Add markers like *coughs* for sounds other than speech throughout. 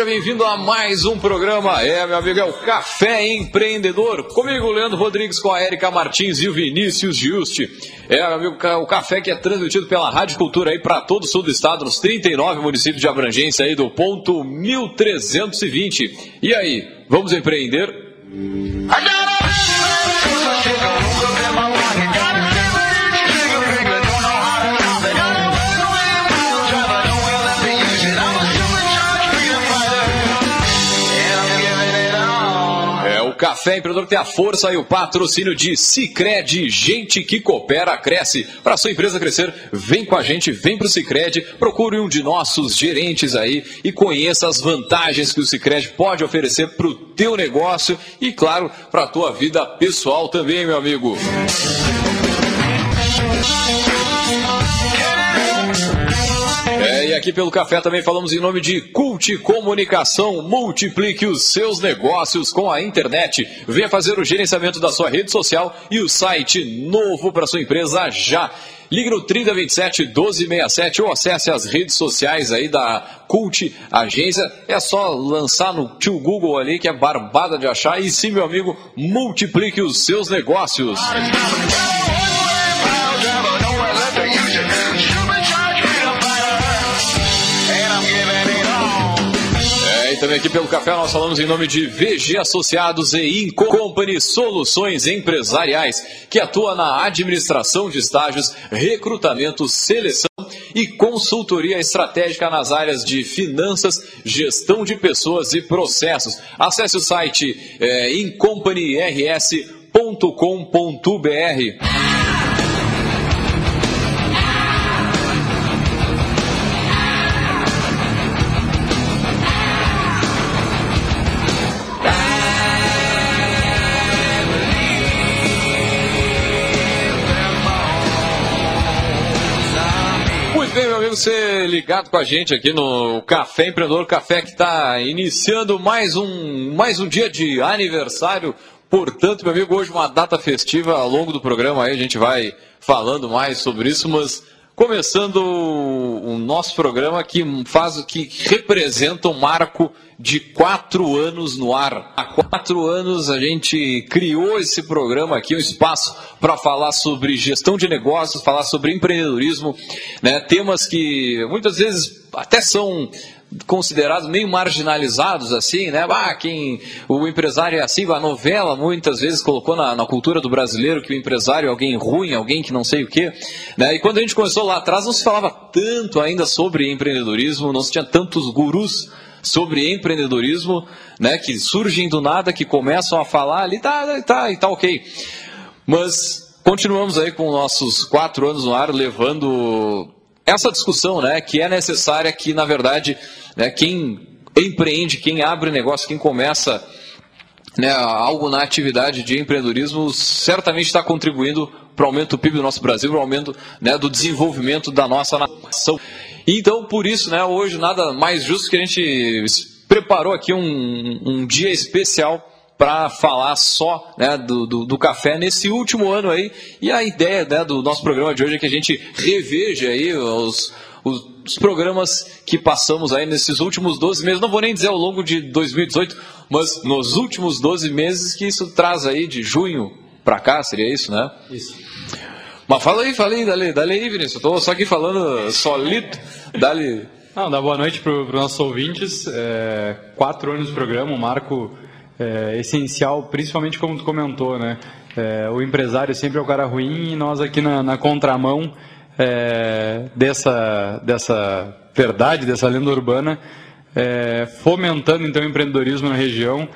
Seja bem-vindo a mais um programa. É, meu amigo, é o Café Empreendedor. Comigo, Leandro Rodrigues, com a Erika Martins e o Vinícius Juste. É, meu amigo, o café que é transmitido pela Rádio Cultura aí para todo o sul do estado, nos 39 municípios de abrangência aí do ponto 1320. E aí, vamos empreender? É, Café Empreendedor tem a força e o patrocínio de Cicred, gente que coopera, cresce. Para sua empresa crescer, vem com a gente, vem para o Cicred, procure um de nossos gerentes aí e conheça as vantagens que o Cicred pode oferecer para o teu negócio e, claro, para a tua vida pessoal também, meu amigo. É, aqui pelo café também falamos em nome de Cult Comunicação. Multiplique os seus negócios com a internet. Venha fazer o gerenciamento da sua rede social e o site novo para sua empresa já. Ligue no 3027 1267 ou acesse as redes sociais aí da Cult Agência. É só lançar no tio Google ali que é barbada de achar. E sim, meu amigo, multiplique os seus negócios. Também aqui pelo café nós falamos em nome de VG Associados e Incompany Soluções Empresariais, que atua na administração de estágios, recrutamento, seleção e consultoria estratégica nas áreas de finanças, gestão de pessoas e processos. Acesse o site é, incompanyrs.com.br. você ligado com a gente aqui no Café Empreendedor, café que está iniciando mais um, mais um dia de aniversário. Portanto, meu amigo, hoje uma data festiva ao longo do programa aí a gente vai falando mais sobre isso, mas começando o nosso programa que faz que representa um marco de quatro anos no ar. Há quatro anos a gente criou esse programa aqui, um espaço para falar sobre gestão de negócios, falar sobre empreendedorismo, né, temas que muitas vezes até são considerados meio marginalizados assim, né? Ah, quem o empresário é assim, a novela muitas vezes colocou na, na, cultura do brasileiro que o empresário é alguém ruim, alguém que não sei o quê, né? E quando a gente começou lá atrás não se falava tanto ainda sobre empreendedorismo, não se tinha tantos gurus sobre empreendedorismo, né? Que surgem do nada, que começam a falar ali, tá, tá, e tá ok. Mas continuamos aí com nossos quatro anos no ar, levando essa discussão, né, que é necessária, que na verdade, né, quem empreende, quem abre negócio, quem começa né, algo na atividade de empreendedorismo, certamente está contribuindo para o aumento do PIB do nosso Brasil, para o aumento né, do desenvolvimento da nossa nação. Então, por isso, né, hoje nada mais justo que a gente preparou aqui um, um dia especial para falar só né, do, do, do, café nesse último ano aí. E a ideia né, do nosso programa de hoje é que a gente reveja aí os, os, os, programas que passamos aí nesses últimos 12 meses. Não vou nem dizer ao longo de 2018, mas nos últimos 12 meses que isso traz aí de junho para cá, seria isso, né? Isso. Mas fala aí, fala aí, dale, dale aí, Vinícius. Eu tô só aqui falando solito. Dale. Não, dá boa noite para os nossos ouvintes. É, quatro anos de programa, um marco é, essencial, principalmente como tu comentou, né? É, o empresário sempre é o cara ruim e nós aqui na, na contramão é, dessa, dessa verdade, dessa lenda urbana, é, fomentando então o empreendedorismo na região.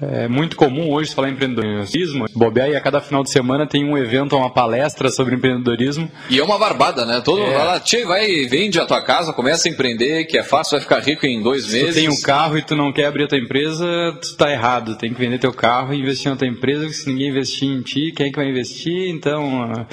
É muito comum hoje falar em empreendedorismo. Bobear e a cada final de semana tem um evento, uma palestra sobre empreendedorismo. E é uma barbada, né? Todo mundo é. vai lá, tchê, vai, vende a tua casa, começa a empreender, que é fácil, vai ficar rico em dois meses. Se tu tem um carro e tu não quer abrir a tua empresa, tu tá errado. Tem que vender teu carro e investir na tua empresa, porque se ninguém investir em ti, quem é que vai investir? Então,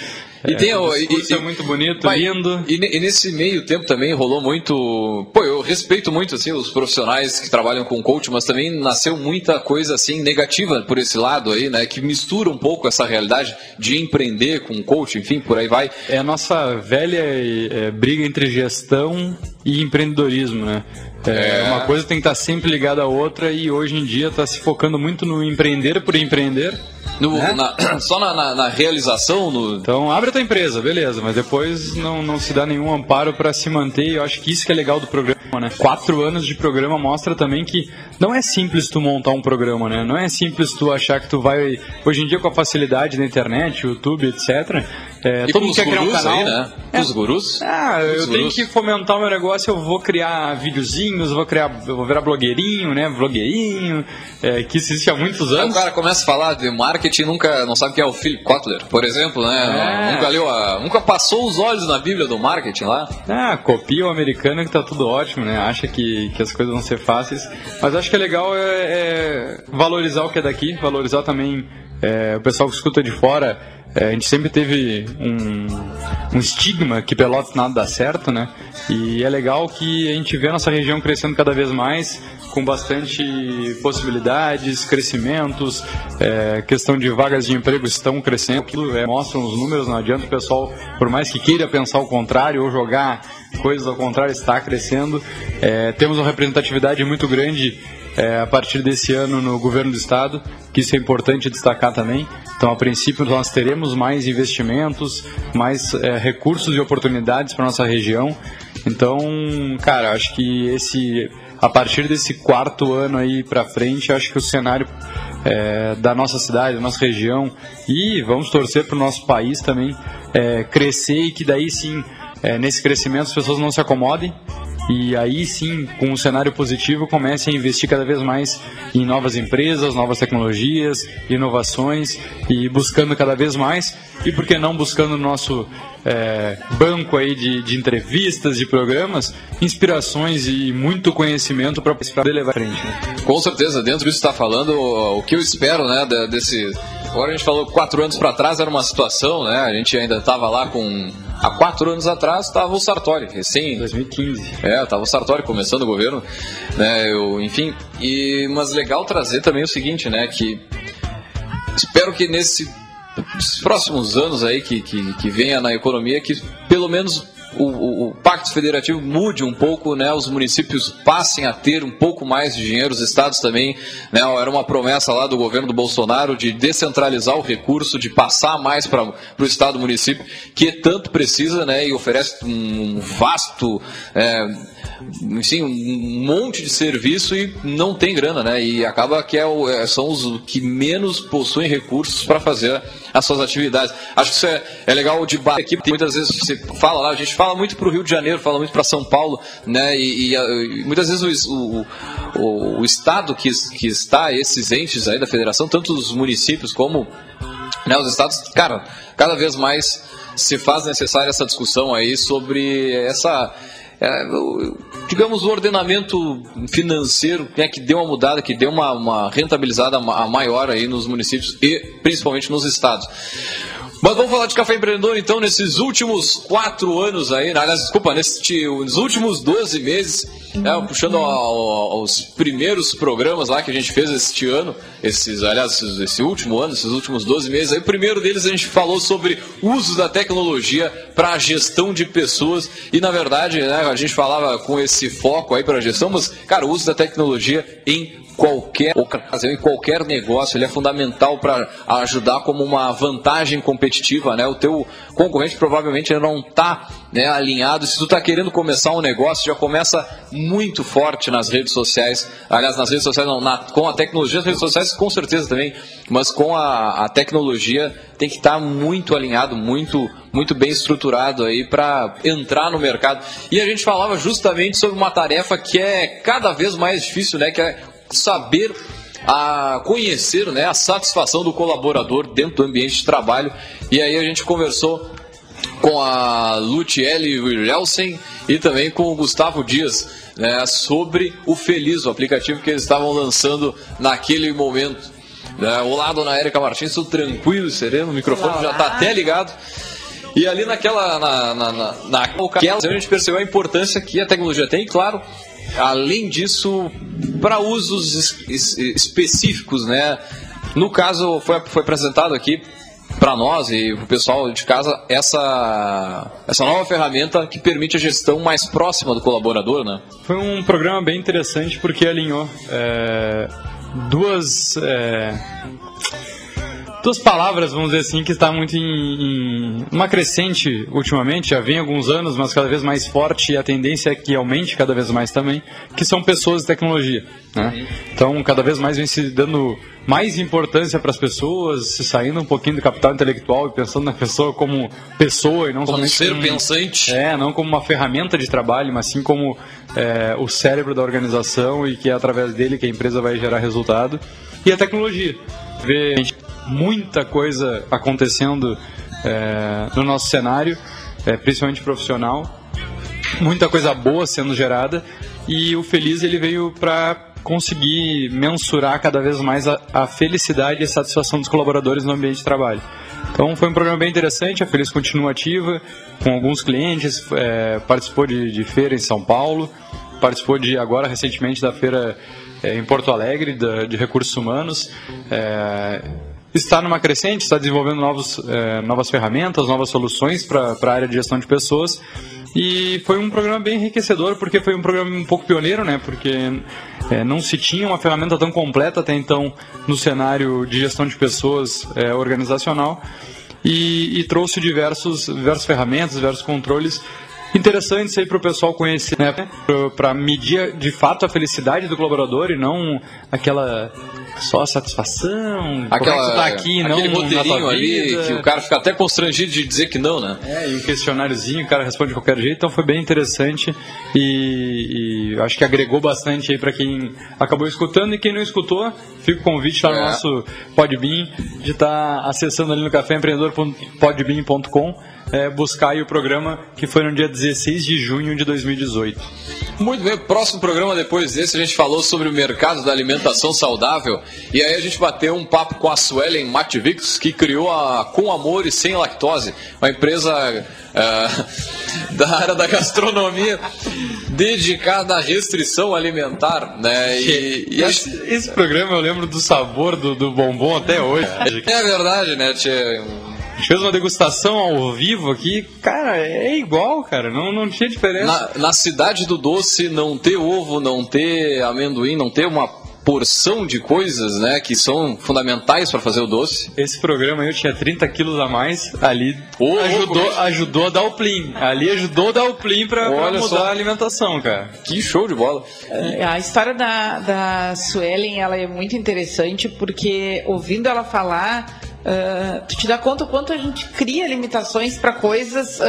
E é, tem o, e, e, é muito bonito, lindo. E, e, nesse meio tempo também rolou muito. Pô, eu respeito muito assim os profissionais que trabalham com coach, mas também nasceu muita coisa assim negativa por esse lado aí, né? Que mistura um pouco essa realidade de empreender com coach, enfim, por aí vai. É a nossa velha é, briga entre gestão e empreendedorismo, né? É, é, Uma coisa tem que estar sempre ligada à outra e hoje em dia está se focando muito no empreender por empreender. No, né? na, *clears throat* só na, na, na realização? No... Então abre a tua empresa, beleza, mas depois não, não se dá nenhum amparo para se manter. Eu acho que isso que é legal do programa, né? Quatro anos de programa mostra também que não é simples tu montar um programa, né? Não é simples tu achar que tu vai. Hoje em dia, com a facilidade da internet, YouTube, etc., é, todo mundo quer criar um canal. Aí, né? É. Os gurus? Ah, eu Os tenho gurus. que fomentar o meu negócio, eu vou criar videozinhos, vou criar, eu vou virar blogueirinho, né? Blogueirinho, é, que existe há muitos anos. Aí o cara começa a falar de marketing nunca não sabe quem é o Philip Kotler, por exemplo, né? É. Nunca leu a, nunca passou os olhos na Bíblia do marketing lá. Ah, copia o americano que tá tudo ótimo, né? Acha que, que as coisas vão ser fáceis. Mas acho que é legal é, é valorizar o que é daqui, valorizar também é, o pessoal que escuta de fora é, a gente sempre teve um, um estigma que Pelotas nada dá certo, né? E é legal que a gente vê a nossa região crescendo cada vez mais, com bastante possibilidades, crescimentos, é, questão de vagas de emprego estão crescendo, é, mostram os números, não adianta o pessoal, por mais que queira pensar o contrário ou jogar coisas ao contrário, está crescendo. É, temos uma representatividade muito grande é, a partir desse ano no governo do estado, que isso é importante destacar também. Então, a princípio, nós teremos mais investimentos, mais é, recursos e oportunidades para nossa região. Então, cara, acho que esse a partir desse quarto ano aí para frente, acho que o cenário é, da nossa cidade, da nossa região e vamos torcer para o nosso país também é, crescer e que daí sim, é, nesse crescimento, as pessoas não se acomodem, e aí sim, com um cenário positivo, comece a investir cada vez mais em novas empresas, novas tecnologias, inovações e buscando cada vez mais, e por que não buscando no nosso é, banco aí de, de, entrevistas, de programas, inspirações e muito conhecimento para levar à frente. Né? Com certeza, dentro disso está falando o, o que eu espero né, desse. Agora a gente falou quatro anos para trás era uma situação, né? A gente ainda estava lá com Há quatro anos atrás estava o Sartori, recém. 2015. É, estava o Sartori começando o governo, né? Eu, enfim, e mas legal trazer também o seguinte, né? Que espero que nesses próximos anos aí que, que, que venha na economia que pelo menos o, o, Pacto Federativo mude um pouco, né, os municípios passem a ter um pouco mais de dinheiro, os estados também, né, era uma promessa lá do governo do Bolsonaro de descentralizar o recurso, de passar mais para o estado município, que tanto precisa, né, e oferece um vasto é, enfim, um monte de serviço e não tem grana, né? E acaba que é é, são os que menos possuem recursos para fazer as suas atividades. Acho que isso é, é legal o debate aqui, porque muitas vezes você fala lá, a gente fala muito para o Rio de Janeiro, fala muito para São Paulo, né? E, e, e muitas vezes o, o, o, estado que, que está, esses entes aí da federação, tanto os municípios como né, os estados, cara, cada vez mais se faz necessária essa discussão aí sobre essa é, digamos, o ordenamento financeiro né, que deu uma mudada, que deu uma, uma rentabilizada maior aí nos municípios e principalmente nos estados. Mas vamos falar de café empreendedor então nesses últimos quatro anos aí, aliás, desculpa, nesses últimos 12 meses, né, puxando ao, aos primeiros programas lá que a gente fez este ano, esses, aliás, esse último ano, esses últimos 12 meses, aí o primeiro deles a gente falou sobre uso da tecnologia para a gestão de pessoas. E na verdade, né, a gente falava com esse foco aí para a gestão, mas cara, o uso da tecnologia em qualquer ocasião e qualquer negócio, ele é fundamental para ajudar como uma vantagem competitiva, né? O teu concorrente provavelmente não está né, alinhado. Se tu está querendo começar um negócio, já começa muito forte nas redes sociais. Aliás, nas redes sociais não, na, com a tecnologia, as redes sociais com certeza também, mas com a, a tecnologia tem que estar tá muito alinhado, muito muito bem estruturado aí para entrar no mercado. E a gente falava justamente sobre uma tarefa que é cada vez mais difícil, né? Que é saber a conhecer né, a satisfação do colaborador dentro do ambiente de trabalho. E aí a gente conversou com a Lutiele Wilhelsen e também com o Gustavo Dias né, sobre o Feliz, o aplicativo que eles estavam lançando naquele momento. Né, olá, dona Erika Martins, tudo tranquilo, sereno, o microfone olá, já está até ligado. E ali naquela, na, na, na, naquela, a gente percebeu a importância que a tecnologia tem, claro, além disso, para usos es, es, específicos, né? No caso, foi, foi apresentado aqui para nós e para o pessoal de casa essa, essa nova ferramenta que permite a gestão mais próxima do colaborador, né? Foi um programa bem interessante porque alinhou é, duas é, duas palavras, vamos dizer assim, que está muito em, em, uma crescente ultimamente, já vem alguns anos, mas cada vez mais forte e a tendência é que aumente cada vez mais também, que são pessoas e tecnologia. Né? Então, cada vez mais vem se dando mais importância para as pessoas, se saindo um pouquinho do capital intelectual e pensando na pessoa como pessoa e não como somente ser como, pensante. É, não como uma ferramenta de trabalho, mas sim como é, o cérebro da organização e que é através dele que a empresa vai gerar resultado. E a tecnologia. Muita coisa acontecendo é, no nosso cenário, é, principalmente profissional, muita coisa boa sendo gerada e o Feliz ele veio para conseguir mensurar cada vez mais a, a, felicidade e a satisfação dos colaboradores no ambiente de trabalho. Então foi um programa bem interessante, a Feliz continua ativa com alguns clientes, é, participou de, de feira em São Paulo, participou de agora recentemente da feira é, em Porto Alegre da, de recursos humanos. É, está numa crescente, está desenvolvendo novos, é, novas ferramentas, novas soluções para a área de gestão de pessoas. E foi um programa bem enriquecedor, porque foi um programa um pouco pioneiro, né? Porque é, não se tinha uma ferramenta tão completa até então no cenário de gestão de pessoas é, organizacional. E, e, trouxe diversos, diversas ferramentas, diversos controles interessantes aí para o pessoal conhecer, né? Para medir de fato a felicidade do colaborador e não aquela só satisfação. Aquela, tá aqui, aquele não roteirinho ali que o cara fica até constrangido de dizer que não, né? É, e um questionáriozinho, o cara responde de qualquer jeito, então foi bem interessante e, e acho que agregou bastante aí para quem acabou escutando e quem não escutou, fica o convite lá no é. nosso Podbean de estar tá acessando ali no caféempreendedor.podbean.com é, buscar aí o programa que foi no dia 16 de junho de 2018. Muito bem, próximo programa depois desse a gente falou sobre o mercado da alimentação saudável e aí a gente bateu um papo com a Suelen Matvix que criou a Com Amor e Sem Lactose, uma empresa uh, *laughs* da área da gastronomia dedicada à restrição alimentar, né? E, e esse, esse, programa eu lembro do sabor do, do bombom até hoje. É verdade, né? Tinha a gente fez uma degustação ao vivo aqui, cara, é igual, cara, não, não tinha diferença. Na, na cidade do doce, não ter ovo, não ter amendoim, não ter uma porção de coisas, né, que são fundamentais para fazer o doce. Esse programa aí eu tinha 30 quilos a mais, ali oh, ajudou, oh, ajudou a dar o plim. Ali ajudou a dar o plim para mudar só. a alimentação, cara. Que show de bola. É, a história da, da Suelen, ela é muito interessante porque ouvindo ela falar Uh, tu te dá conta o quanto a gente cria limitações para coisas uh,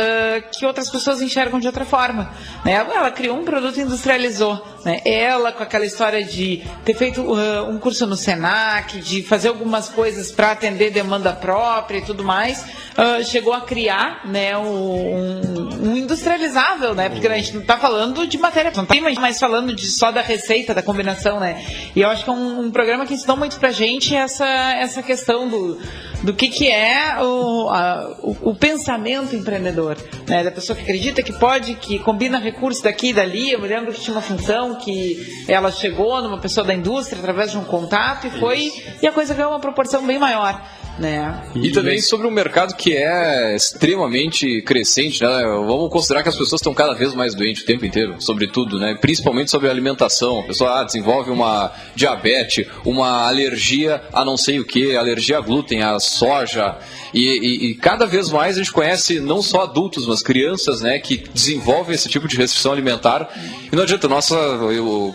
que outras pessoas enxergam de outra forma. Né? Ela criou um produto e industrializou. Né? Ela, com aquela história de ter feito uh, um curso no SENAC, de fazer algumas coisas para atender demanda própria e tudo mais, chegou a criar né, um, um, industrializável, né? porque a gente não está falando de matéria-prima, mas falando de, só da receita, da combinação. Né? E eu acho que é um, um programa que ensinou muito para gente essa, essa questão do do que, que é o, a, o, o, pensamento empreendedor, né? Da pessoa que acredita que pode, que combina recursos daqui e dali. Eu me lembro que tinha uma função que ela chegou numa pessoa da indústria através de um contato e foi Isso. e a coisa ganhou uma proporção bem maior. Né? E, e também sobre um mercado que é extremamente crescente, né? Vamos considerar que as pessoas estão cada vez mais doentes o tempo inteiro, sobretudo, né? Principalmente sobre a alimentação. A pessoa ah, desenvolve uma diabetes, uma alergia a não sei o que, alergia a glúten, a soja. E, e, e, cada vez mais a gente conhece não só adultos, mas crianças, né? Que desenvolvem esse tipo de restrição alimentar. E não adianta, nossa, eu,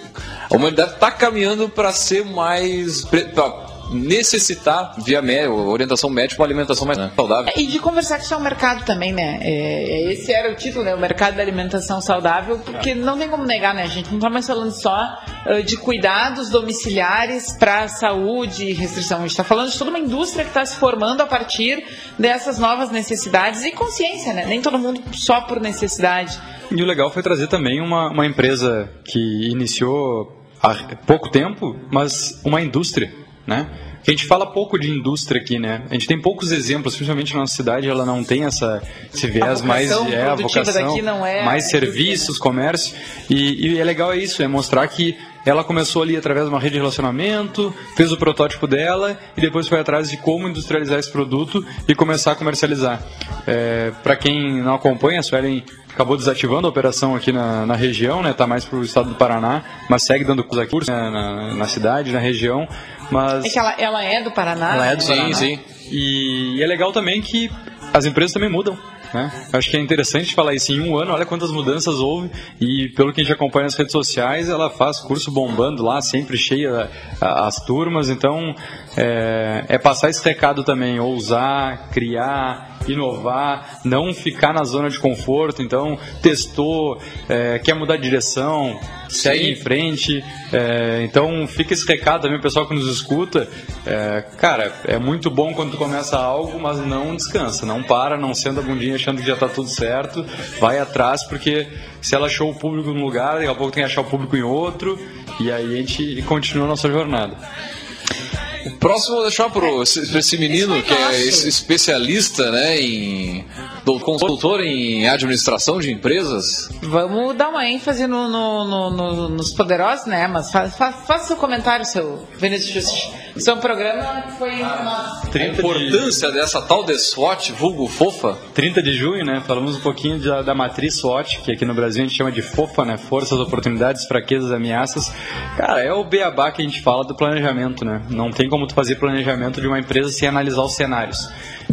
a humanidade está caminhando para ser mais. Pra, necessitar, via orientação médica, uma alimentação mais saudável. E de conversar com o seu mercado também, né? É, é, esse era o título, né? O mercado da alimentação saudável, porque não tem como negar, né? A gente não está mais falando só uh, de cuidados domiciliares para saúde e restrição. A gente está falando de toda uma indústria que está se formando a partir dessas novas necessidades e consciência, né? Nem todo mundo só por necessidade. E o legal foi trazer também uma, uma empresa que iniciou há pouco tempo, mas uma indústria né? A gente fala pouco de indústria aqui, né? A gente tem poucos exemplos, principalmente na nossa cidade, ela não tem essa, esse viés mais é, a vocação, é mais serviços, comércio. E, e é legal é isso, é mostrar que ela começou ali através de uma rede de relacionamento, fez o protótipo dela e depois foi atrás de como industrializar esse produto e começar a comercializar. É, Para quem não acompanha, a Suelen acabou desativando a operação aqui na, na região, né? Tá mais para o estado do Paraná, mas segue dando cursos né, na, na cidade, na região. Mas é que ela, ela é do Paraná. Ela é do sim, Paraná. sim. E, e é legal também que as empresas também mudam. Né? Acho que é interessante falar isso. Em um ano, olha quantas mudanças houve. E pelo que a gente acompanha nas redes sociais, ela faz curso bombando lá, sempre cheia as turmas. Então, é, é, passar esse recado também: ousar, criar, inovar, não ficar na zona de conforto. Então, testou, é, quer mudar de direção, segue Sim. em frente. É, então, fica esse recado também, o pessoal que nos escuta. É, cara, é muito bom quando tu começa algo, mas não descansa, não para, não senta a bundinha achando que já está tudo certo. Vai atrás, porque se ela achou o público num lugar, daqui a pouco tem que achar o público em outro. E aí a gente continua a nossa jornada. O próximo eu vou deixar para esse menino que é especialista né, em. do- consultor em administração de empresas. Vamos dar uma ênfase no, no- no- no- nos poderosos, né? Mas fa- fa- faça seu comentário, seu Vinícius. Um programa foi. nossa. A 30 de, importância dessa tal de SWOT, vulgo fofa. 30 de junho, né? Falamos um pouquinho da, da matriz SWOT, que aqui no Brasil a gente chama de FOFA, né? Forças, oportunidades, fraquezas, ameaças. Cara, é o beabá que a gente fala do planejamento, né? Não tem como tu fazer planejamento de uma empresa sem analisar os cenários.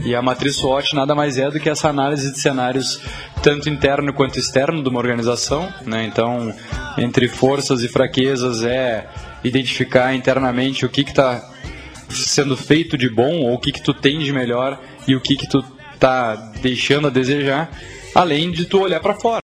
E a matriz SWOT nada mais é do que essa análise de cenários tanto interno quanto externo de uma organização, né? Então, entre forças e fraquezas é identificar internamente o que está sendo feito de bom ou o que que tu tem de melhor e o que que tu tá deixando a desejar, além de tu olhar para fora.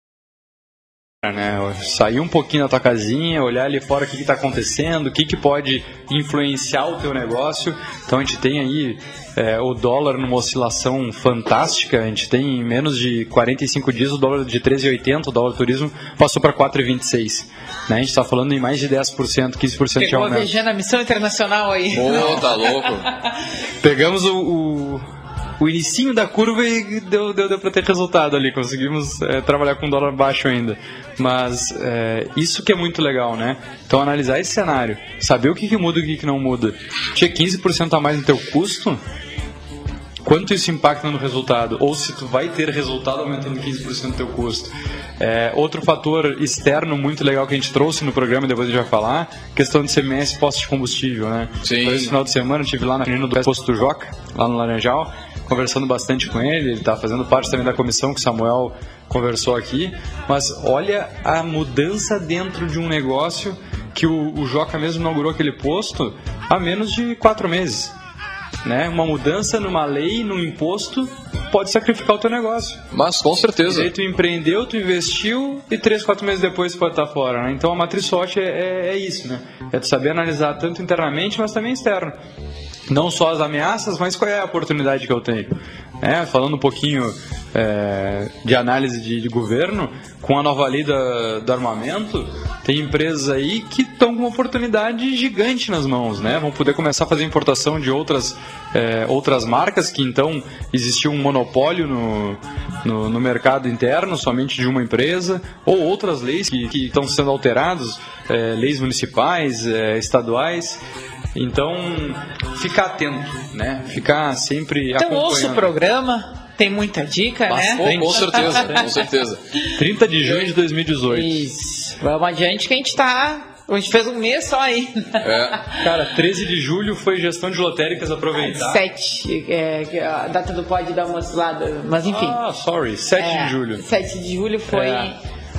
Né? Sair um pouquinho da tua casinha, olhar ali fora o que está acontecendo, o que, que pode influenciar o teu negócio. Então a gente tem aí é, o dólar numa oscilação fantástica. A gente tem em menos de 45 dias o dólar de 13,80, o dólar turismo passou para 4,26. Né? A gente está falando em mais de 10%, 15% de Pegou a aumento. VG na missão internacional aí. Pô, tá louco. *laughs* Pegamos o, o, o inicinho da curva e deu, deu, deu para ter resultado ali. Conseguimos é, trabalhar com dólar baixo ainda. Mas é, isso que é muito legal, né? Então analisar esse cenário, saber o que, que muda e o que, que não muda. Tinha 15% a mais no teu custo, quanto isso impacta no resultado, ou se tu vai ter resultado aumentando 15% do teu custo. É, outro fator externo muito legal que a gente trouxe no programa, e depois a gente vai falar, questão de CMS posto de combustível, né? Sim. Então, esse final de semana eu estive lá na reunião do posto do Joca, lá no Laranjal, conversando bastante com ele, ele está fazendo parte também da comissão que o Samuel conversou aqui, mas olha a mudança dentro de um negócio que o, o Joca mesmo inaugurou aquele posto há menos de quatro meses né? Uma mudança numa lei, num imposto, pode sacrificar o teu negócio. Mas com E certeza. aí tu empreendeu, tu investiu e três, quatro meses depois tu pode estar fora. Né? Então a matriz SWOT é, é, é isso, né? É tu saber analisar tanto internamente, mas também externo. Não só as ameaças, mas qual é a oportunidade que eu tenho. É, falando um pouquinho é, de análise de, de governo, com a nova lei da- do armamento, tem empresas aí que estão com uma oportunidade gigante nas mãos, né? Vão poder começar a fazer importação de outras, é, outras marcas que então existia um monopólio no, no, no mercado interno, somente de uma empresa, ou outras leis que, que estão sendo alteradas, é, leis municipais, é, estaduais. Então, ficar atento, né? Ficar sempre Então ouça o acompanhando. programa, tem muita dica, né? Com, com certeza, com *laughs* certeza. 30 de junho de 2018. Isso. Vamos adiante que a gente tá. A gente fez um mês só aí. É. *laughs* Cara, 13 de julho foi gestão de lotéricas aproveitar. Sete. É, que a data do pode dar uma oscilada. Mas enfim. Ah, sorry, 7 É, de julho. 7 de julho foi. É.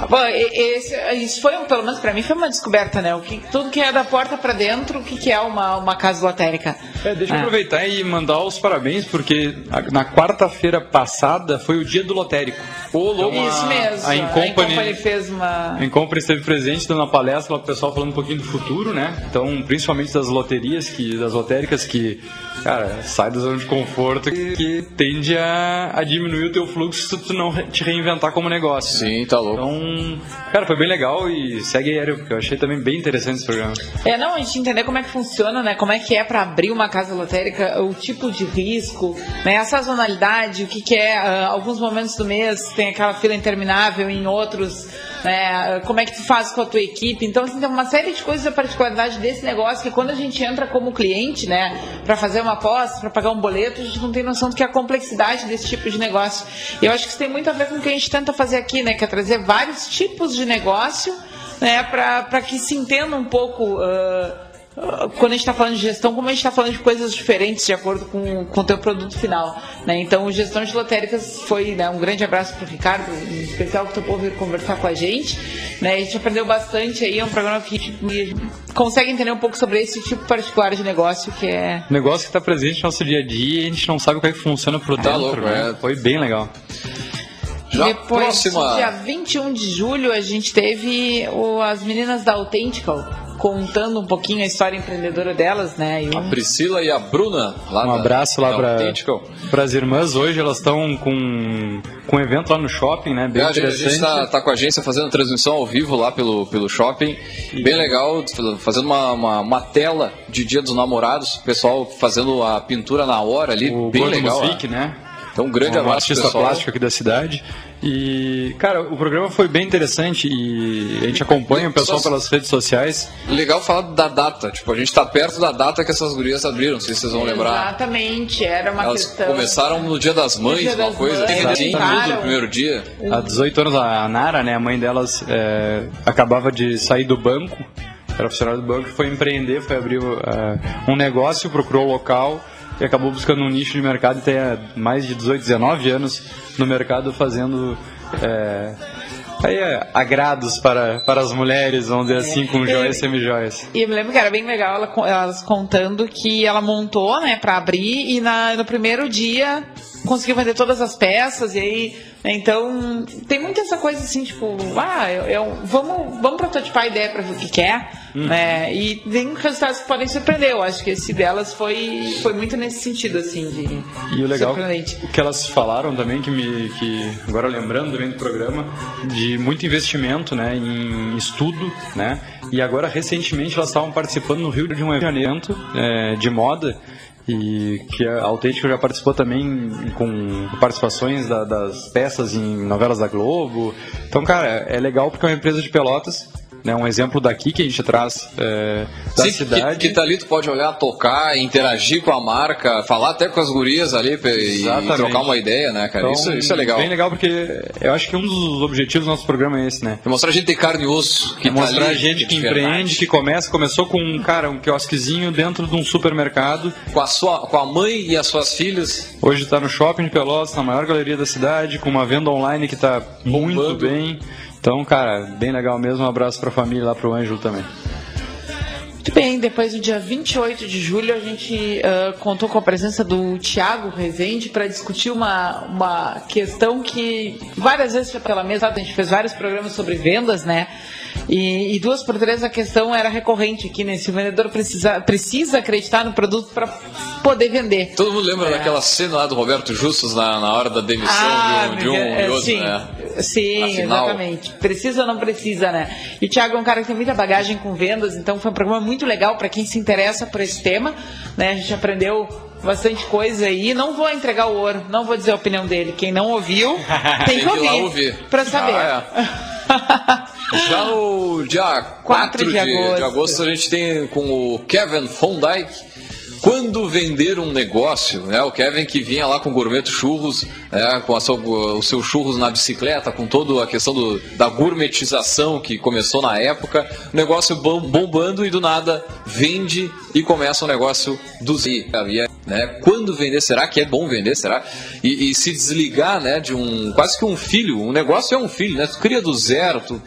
Bom, e- esse, isso foi, um- pelo menos pra mim, foi uma descoberta, né? O que, tudo que é da porta pra dentro, o que, que é uma, uma casa lotérica. É, deixa eu Ah. aproveitar e mandar os parabéns, porque a- na quarta-feira passada foi o dia do lotérico. Ô. Então, Isso mesmo. A Incompany, a fez uma. A Incompany esteve presente dando uma palestra lá pro pessoal falando um pouquinho do futuro, né? Então, principalmente das loterias, que, das lotéricas que, cara, sai da zona de conforto que, que tende a, a, diminuir o teu fluxo se tu não te reinventar como negócio. Sim, né? tá louco. Então, cara, foi bem legal e segue aéreo, porque eu achei também bem interessante esse programa. É, não, a gente entender como é que funciona, né? Como é que é para abrir uma casa lotérica, o tipo de risco, né? A sazonalidade, o que, que é, uh, alguns momentos do mês tem aquela fila interminável, em outros, né, como é que tu faz com a tua equipe. Então, assim, tem uma série de coisas, a particularidade desse negócio, que quando a gente entra como cliente, né, para fazer uma aposta, para pagar um boleto, a gente não tem noção do que é a complexidade desse tipo de negócio. E eu acho que isso tem muito a ver com o que a gente tenta fazer aqui, né, que é trazer vários tipos de negócio, né, para que se entenda um pouco. Uh, quando a gente está falando de gestão, como a gente está falando de coisas diferentes de acordo com, com o teu produto final. Né? Então, gestão de lotéricas foi né, um grande abraço para o Ricardo, em especial que topou vir conversar com a gente. Né? A gente aprendeu bastante aí, é um programa que a gente consegue entender um pouco sobre esse tipo particular de negócio que é... Negócio que está presente no nosso dia a dia e a gente não sabe como é que funciona por tá dentro. Louco, né? é. Foi bem legal. Já Depois, próxima... dia 21 de julho, a gente teve o, as meninas da Authentical contando um pouquinho a história empreendedora delas, né? A Priscila e a Bruna, lá Um abraço lá para as irmãs. Hoje elas estão com, com um evento lá no shopping, né? Bem é, interessante. A gente está tá com a agência fazendo transmissão ao vivo lá pelo, pelo shopping. E... Bem legal, fazendo uma, uma, uma, tela de Dia dos Namorados. O pessoal fazendo a pintura na hora ali. O bem legal. Music, né? Então, um grande um abraço artista pessoal. plástico aqui da cidade. E, cara, o programa foi bem interessante e a gente acompanha o pessoal pelas redes sociais. Legal falar da data, tipo, a gente está perto da data que essas gurias abriram, não sei se vocês vão lembrar. Exatamente, era uma Elas questão... começaram no Dia das Mães, dia uma das coisa mães, assim, no primeiro dia. Há 18 anos, a Nara, né, a mãe delas, é, acabava de sair do banco, era funcionária do banco, foi empreender, foi abrir uh, um negócio, procurou o local e acabou buscando um nicho de mercado e tem mais de 18, 19 anos no mercado fazendo é, aí é, agrados para, para as mulheres, vamos dizer assim, com joias e semi-joias. E eu me lembro que era bem legal ela, elas contando que ela montou, né, para abrir e na, no primeiro dia conseguiu vender todas as peças e aí então tem muita essa coisa assim tipo ah eu, eu vamos vamos prototipar a ideia para ver o que quer uhum. né? E tem resultados que podem surpreender. Eu acho que esse delas foi foi muito nesse sentido assim de e o legal o que elas falaram também que me que agora lembrando também do programa de muito investimento né em estudo né? E agora recentemente elas estavam participando no Rio de um evento é, de moda e que a Autêntico já participou também com participações da, das peças em novelas da Globo. Então, cara, é legal porque é uma empresa de Pelotas né, um exemplo daqui que a gente traz é, da Sim, cidade. Que, que tá ali tu pode olhar, tocar, interagir com a marca, falar até com as gurias ali e, e trocar uma ideia, né, cara? Então, isso, isso é legal. Bem legal porque eu acho que um dos objetivos do nosso programa é esse, né? É mostrar a gente ter carne e osso. Que é tá mostrar ali, a gente que empreende, que começa, começou com um cara, um quiosquezinho dentro de um supermercado. Com a, sua, com a mãe e as suas filhas. Hoje está no shopping de Pelotas, na maior galeria da cidade, com uma venda online que está muito bem. Então, cara, bem legal mesmo. Um abraço para a família lá pro Ângelo também. Muito bem, depois do dia 28 de julho, a gente uh, contou com a presença do Tiago Rezende para discutir uma, uma questão que várias vezes pela mesa, a gente fez vários programas sobre vendas, né? E, e, duas por três a questão era recorrente aqui, né? Se o vendedor precisa, precisa acreditar no produto para poder vender. Todo mundo lembra é. daquela cena lá do Roberto Justus na, na hora da demissão ah, de um, de um é, e outro, sim, né? Sim, Afinal... exatamente. Precisa ou não precisa, né? E o Thiago é um cara que tem muita bagagem com vendas, então foi um programa muito legal para quem se interessa por esse tema. Né? A gente aprendeu bastante coisa aí. Não vou entregar o ouro, não vou dizer a opinião dele. Quem não ouviu, *laughs* tem que ouvir, ouvir. para saber. Ah, é. Já no dia *laughs* 4, 4 de, de, agosto. de, agosto. a gente tem com o Kevin Dyke quando vender um negócio, né? O Kevin que vinha lá com o Gourmet Churros, né? com sua, o seu churros na bicicleta, com toda a questão do, da gourmetização que começou na época, o negócio bombando e do nada vende e começa um negócio do Z. Né? Quando vender, será que é bom vender? Será? E, e, se desligar né, de um quase que um filho, um negócio é um filho, né? Tu cria do zero, tu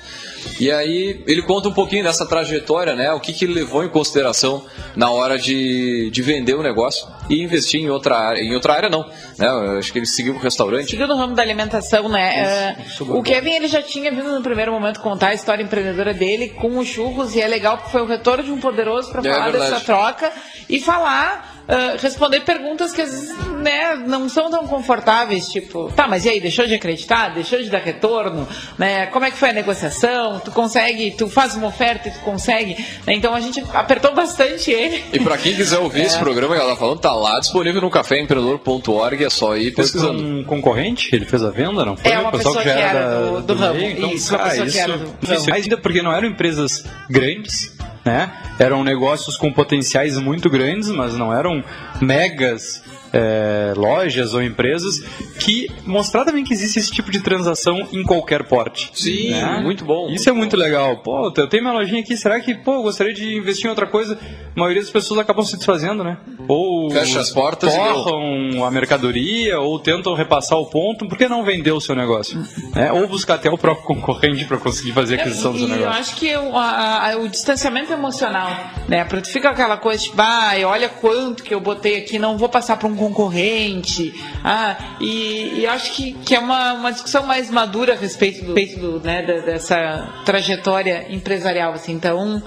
E aí ele conta um pouquinho dessa trajetória, né? O que, que ele levou em consideração na hora de, de vender o negócio e investir em outra área. Em outra área não, né? Eu acho que ele seguiu o restaurante. Seguiu no ramo da alimentação, né? Isso, uh, o Kevin ele já tinha vindo no primeiro momento contar a história empreendedora dele com os churros e é legal porque foi o retorno de um poderoso para é falar verdade. dessa troca e falar Uh, responder perguntas que às vezes né, não são tão confortáveis, tipo, tá, mas e aí, deixou de acreditar? Deixou de dar retorno? Né? Como é que foi a negociação? Tu consegue, tu faz uma oferta e tu consegue? Né? Então a gente apertou bastante ele. E para quem quiser ouvir é. esse programa que ela tá falando, tá lá disponível no caféempreendedor.org, é só ir pesquisando. Foi um concorrente? Ele fez a venda, não foi? É uma pessoa que, que era do, do, do ramo. Então, isso, uma pessoa isso, que era do, Mas ainda porque não eram empresas grandes, né? Eram negócios com potenciais muito grandes, mas não eram megas é, lojas ou empresas que mostrar também que existe esse tipo de transação em qualquer porte. Sim, né? muito bom. Isso é muito legal. Pô, eu tenho minha lojinha aqui, será que, pô, gostaria de investir em outra coisa? A maioria das pessoas acabam se desfazendo, né? Ou fecha as portas torram a mercadoria, ou tentam repassar o ponto, por que não vender o seu negócio? É, ou buscar até o próprio concorrente para conseguir fazer a aquisição é, do seu negócio. Eu acho que o, a, a, o distanciamento emocional, né? Porque fica aquela coisa, tipo, ah, olha quanto que eu botei aqui, não vou passar para um concorrente. Ah, e, e acho que, que é uma, uma discussão mais madura a respeito do, respeito do né, dessa trajetória empresarial. Assim. Então, uh,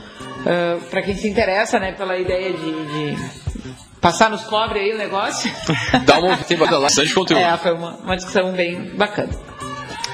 ah, para quem se interessa né, pela ideia de, de passar nos cobre aí o negócio. *laughs* Dá uma tem bastante conteúdo. É, foi uma, uma discussão bem bacana.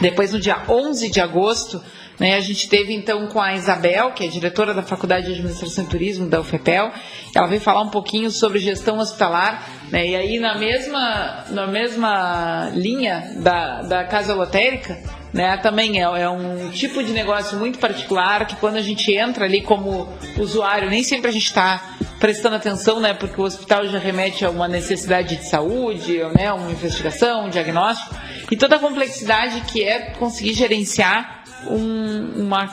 Depois, no dia 11 de agosto, né, a gente teve então com a Isabel, que é diretora da Faculdade de Administração e Turismo da UFEPEL. Ela veio falar um pouquinho sobre gestão hospitalar. Né, e aí, na mesma, na mesma linha da, da casa lotérica, né, também é, é, um tipo de negócio muito particular que quando a gente entra ali como usuário, nem sempre a gente está prestando atenção, né, porque o hospital já remete a uma necessidade de saúde, né, uma investigação, um diagnóstico, e toda a complexidade que é conseguir gerenciar um, uma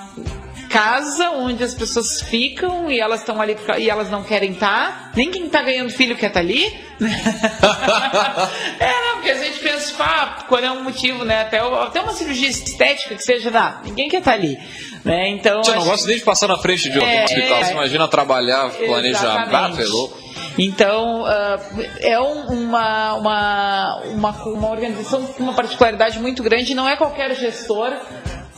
casa onde as pessoas ficam e elas estão ali e elas não querem estar. Nem quem está ganhando filho quer estar tá ali. *laughs* é, não, porque a gente pensa, ah, qual é o motivo, né? Até, até uma cirurgia estética que seja, não, ninguém quer estar tá ali. Né? Então, Você não gosta nem de passar na frente de outro é, hospital. Você imagina trabalhar, planejar. Ah, louco. Então, uh, é uma, uma, uma, uma organização com uma particularidade muito grande. Não é qualquer gestor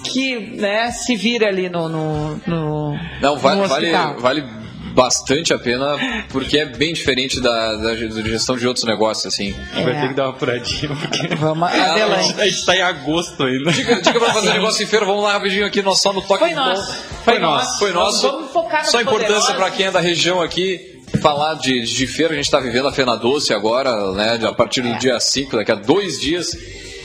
que né, se vira ali no, no, no Não, vale, no vale, vale bastante a pena, porque é bem diferente da, da, gestão de outros negócios, assim. É. Vai ter que dar uma apuradinha, porque vamos *laughs* adelante. a gente tá em agosto ainda. Diga, diga pra fazer negócio em feira, vamos lá rapidinho aqui, nós só no toque Foi nosso. Foi, nosso. Foi nosso. Vamos focar Só importância para quem é da região aqui. Falar de, de feira, a gente está vivendo a Fena Doce agora, né? A partir do é. dia 5, daqui a dois dias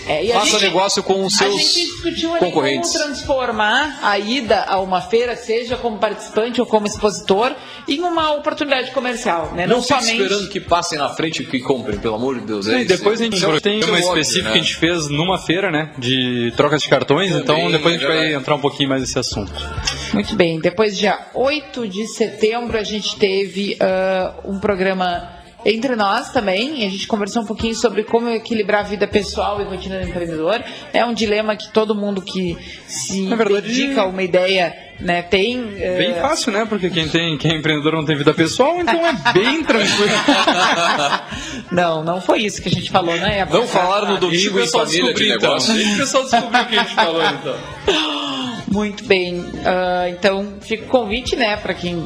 é, Faça gente, negócio com os seus concorrentes. A gente discutiu ali como transformar a ida a uma feira, seja como participante ou como expositor, em uma oportunidade comercial. Né? Não, Não somente... esperando que passem na frente e que comprem, pelo amor de Deus. É depois a gente então, tem uma específica né? que a gente fez numa feira, né? De trocas de cartões, Também, então depois a gente vai entrar um pouquinho mais nesse assunto. Muito bem. Depois, dia 8 de setembro, a gente teve uh, um programa entre nós também. A gente conversou um pouquinho sobre como equilibrar a vida pessoal e rotina do empreendedor. É um dilema que todo mundo que se verdade, dedica a uma ideia né, tem. É, bem fácil, né? Porque quem, tem, quem é empreendedor não tem vida pessoal, então é bem *laughs* tranquilo. não, não foi isso que a gente falou, né? Não falaram no domingo em família de então. negócio. Então. o pessoal descobriu o que a gente falou, então. *laughs* Muito bem. Uh, então, fica o convite, né, para quem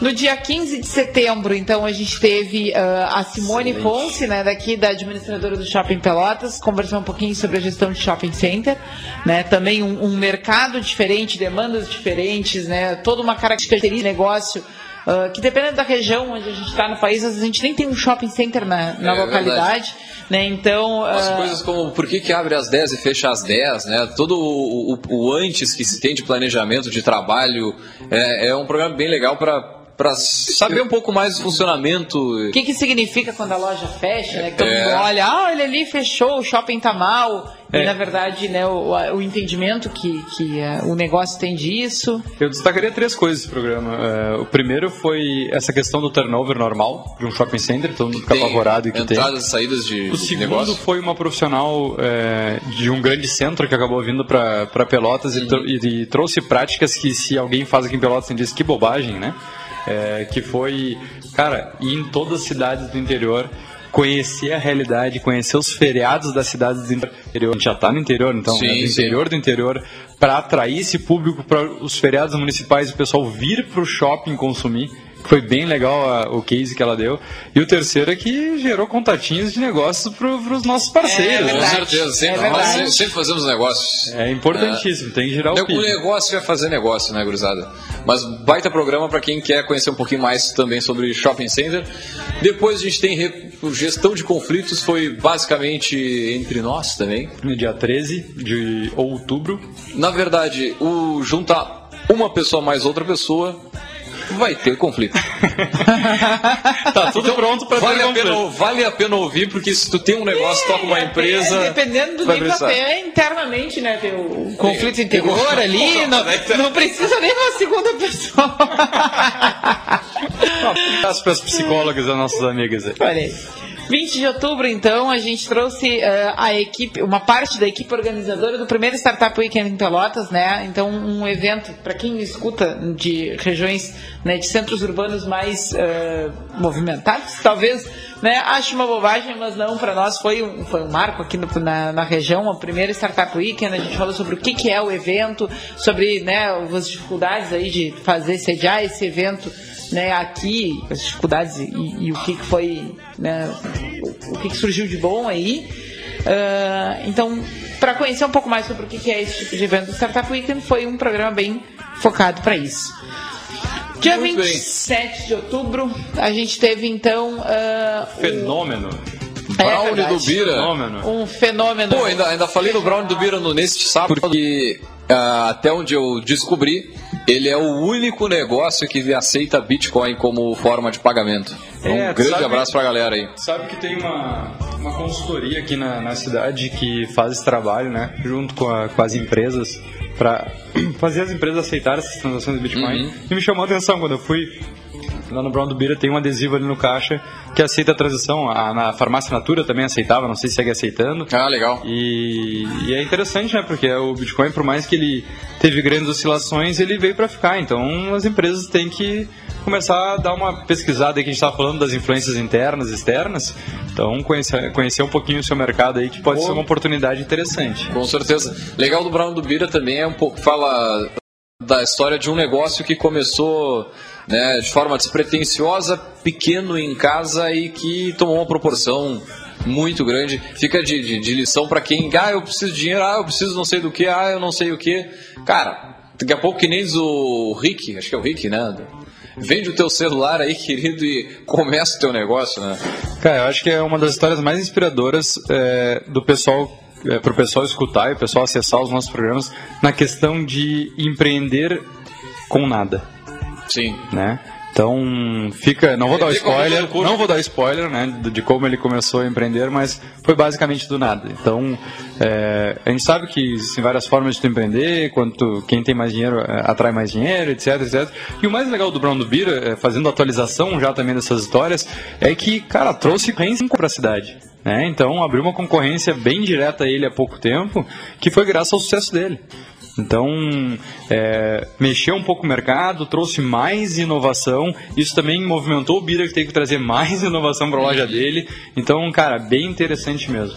no dia 15 de setembro, então, a gente teve uh, a Simone Excelente. Ponce, né, daqui da administradora do Shopping Pelotas, conversando um pouquinho sobre a gestão de shopping center, né, também um, um mercado diferente, demandas diferentes, né, toda uma característica de negócio Uh, que dependendo da região onde a gente está no país, às vezes a gente nem tem um shopping center na, na é, localidade. Né? Então, As uh... coisas como por que, que abre às 10 e fecha às 10, né? todo o, o, o antes que se tem de planejamento de trabalho, é, é um programa bem legal para para saber um pouco mais do funcionamento. O que, que significa quando a loja fecha, né? Que todo é. mundo olha, ah, olha ali, fechou, o shopping tá mal. É. E na verdade, né, o, o entendimento que, que uh, o negócio tem disso. Eu destacaria três coisas desse programa. Uh, o primeiro foi essa questão do turnover normal de um shopping center, todo mundo fica apavorado e que entradas e saídas de O segundo negócio. foi uma profissional uh, de um grande centro que acabou vindo para Pelotas e, e, e, trouxe práticas que se alguém faz aqui em Pelotas, diz que bobagem, né? É, que foi, cara, ir em todas as cidades do interior conhecer a realidade, conhecer os feriados das cidades do interior. A gente já está no interior, então, sim, né? do interior sim. do interior, para atrair esse público para os feriados municipais, o pessoal vir para o shopping consumir. Foi bem legal a, o case que ela deu. E o terceiro é que gerou contatinhos de negócios para os nossos parceiros. É, Com certeza, sempre, é nós sempre fazemos negócios. É importantíssimo, é. tem que gerar o PIB. O negócio é fazer negócio, né, gurizada? Mas baita programa para quem quer conhecer um pouquinho mais também sobre shopping center. Depois a gente tem gestão de conflitos, foi basicamente entre nós também. No dia 13 de outubro. Na verdade, o juntar uma pessoa mais outra pessoa vai ter conflito. *laughs* tá tudo então, pronto para vale ter a pena, Vale a pena ouvir, porque se tu tem um negócio, toca uma empresa. É, dependendo do nível até internamente, né? Tem o conflito interior ali. Não, não precisa nem uma segunda pessoa. Um abraço para as psicólogas das nossas amigas aí. Olha aí. 20 de outubro, então, a gente trouxe uh, a equipe, uma parte da equipe organizadora do primeiro Startup Weekend em Pelotas, né? Então, um evento, para quem escuta de regiões, né, de centros urbanos mais uh, movimentados, talvez né, ache uma bobagem, mas não, para nós foi um, foi um marco aqui no, na, na região, o primeiro Startup Weekend, a gente falou sobre o que, que é o evento, sobre né, as dificuldades aí de fazer, sediar esse evento né, aqui, as dificuldades e, e o que, que foi, né, o, o que, que surgiu de bom aí. Uh, então, para conhecer um pouco mais sobre o que é esse tipo de evento do Startup Weekend, foi um programa bem focado para isso. Dia Muito 27 bem. de outubro, a gente teve então. Uh, Fenômeno. O... Brownie é do Bira. Fenômeno. Um fenômeno. Pô, ainda, ainda falei no Brownie do Bira no, nesse sábado, porque uh, até onde eu descobri, ele é o único negócio que aceita Bitcoin como forma de pagamento. Então, é, um grande sabe, abraço pra galera aí. Sabe que tem uma, uma consultoria aqui na, na cidade que faz esse trabalho, né? Junto com, a, com as empresas, para *clears throat* fazer as empresas aceitarem essas transações de Bitcoin. Uhum. E me chamou a atenção quando eu fui lá no Brown do Bira tem um adesivo ali no caixa que aceita a transação. A, na farmácia Natura também aceitava, não sei se segue aceitando. Ah, legal. E, e é interessante, né? Porque o Bitcoin, por mais que ele teve grandes oscilações, ele veio para ficar. Então as empresas têm que começar a dar uma pesquisada aí que a gente estava falando das influências internas e externas. Então, conhecer, conhecer um pouquinho o seu mercado aí, que pode ser uma oportunidade interessante. Com certeza. Legal do Brown do Bira também é um pouco, fala da história de um negócio que começou né, de forma despretensiosa, pequeno em casa e que tomou uma proporção muito grande. Fica de, de, de lição para quem, ah, eu preciso de dinheiro, ah, eu preciso não sei do que, ah, eu não sei o que. Cara, daqui a pouco que nem diz o Rick, acho que é o Rick, né? Vende o teu celular aí, *laughs* querido, e começa o teu negócio, né? Cara, eu acho que é uma das histórias mais inspiradoras é, do pessoal é, para o pessoal escutar e o pessoal acessar os nossos programas na questão de empreender com nada. Sim. Né? Então, fica. Não vou dar spoiler, não vou dar spoiler, né, de como ele começou a empreender, mas foi basicamente do nada. Então, é, a gente sabe que existem várias formas de tu empreender, quanto quem tem mais dinheiro é, atrai mais dinheiro, etc, etc. E o mais legal do Brown do Bira, é, fazendo atualização já também dessas histórias, é que, cara, trouxe concorrência para a cidade. Né? Então, abriu uma concorrência bem direta a ele há pouco tempo, que foi graças ao sucesso dele. Então, é, mexeu um pouco o mercado, trouxe mais inovação. Isso também movimentou o Bira que tem que trazer mais *laughs* inovação para a loja dele. Então, cara, bem interessante mesmo.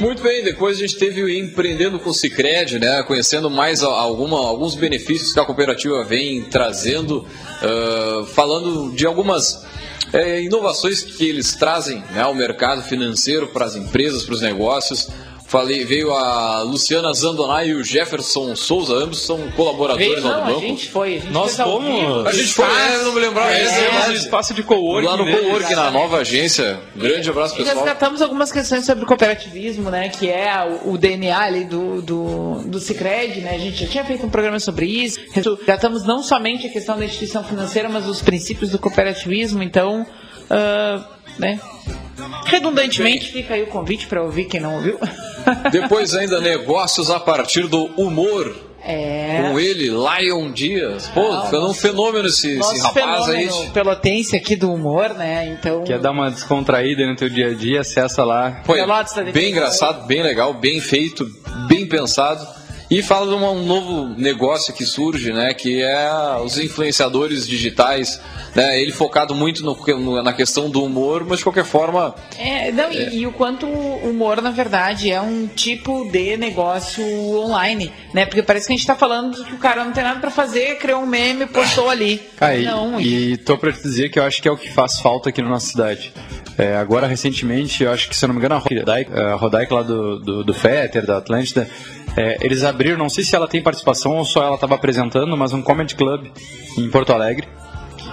Muito bem, depois a gente teve o Empreendendo com o Cicred, né? Conhecendo mais alguma, alguns benefícios que a cooperativa vem trazendo, uh, falando de algumas é, inovações que eles trazem né, ao mercado financeiro, para as empresas, para os negócios Falei, veio a Luciana Zandonai e o Jefferson Souza, ambos são colaboradores Veio, lá não, do a banco. gente foi. A gente Nós fomos. A gente foi, é, não me lembrava. É, Esse é é o espaço de coworking. Lá no deles. Cowork, na nova agência. Grande abraço, E pessoal. resgatamos algumas questões sobre cooperativismo, né? Que é o, o DNA ali do, do, do Cicred, né? A gente já tinha feito um programa sobre isso. Resgatamos não somente a questão da instituição financeira, mas os princípios do cooperativismo. Então, ah, né? Redundantemente, fica aí o convite para ouvir quem não ouviu. *laughs* Depois ainda negócios a partir do humor. É. Com ele, Lion Dias. Pô, Não, foi um fenômeno esse, esse rapaz aí. pelotense aqui do humor, né? Então. Quer dar uma descontraída no teu dia a dia, acessa lá. Foi Pelotas tá bem engraçado, bem legal, bem feito, bem pensado. E fala de um novo negócio que surge, né? Que é os influenciadores digitais. Né, ele focado muito no- no- na questão do humor, mas de qualquer forma. É, não, E, e o quanto o humor, na verdade, é um tipo de negócio online, né? Porque parece que a gente tá falando que o cara não tem nada pra fazer, criou um meme, postou ali. Ah, e, não, e tô pra te dizer que eu acho que é o que faz falta aqui na nossa cidade. É, agora, recentemente, eu acho que, se eu não me engano, a Rodaica, a Rodaica lá do, do, do Fetter, da Atlântida, é, eles abriram, não sei se ela tem participação ou só ela estava apresentando, mas um comedy club em Porto Alegre.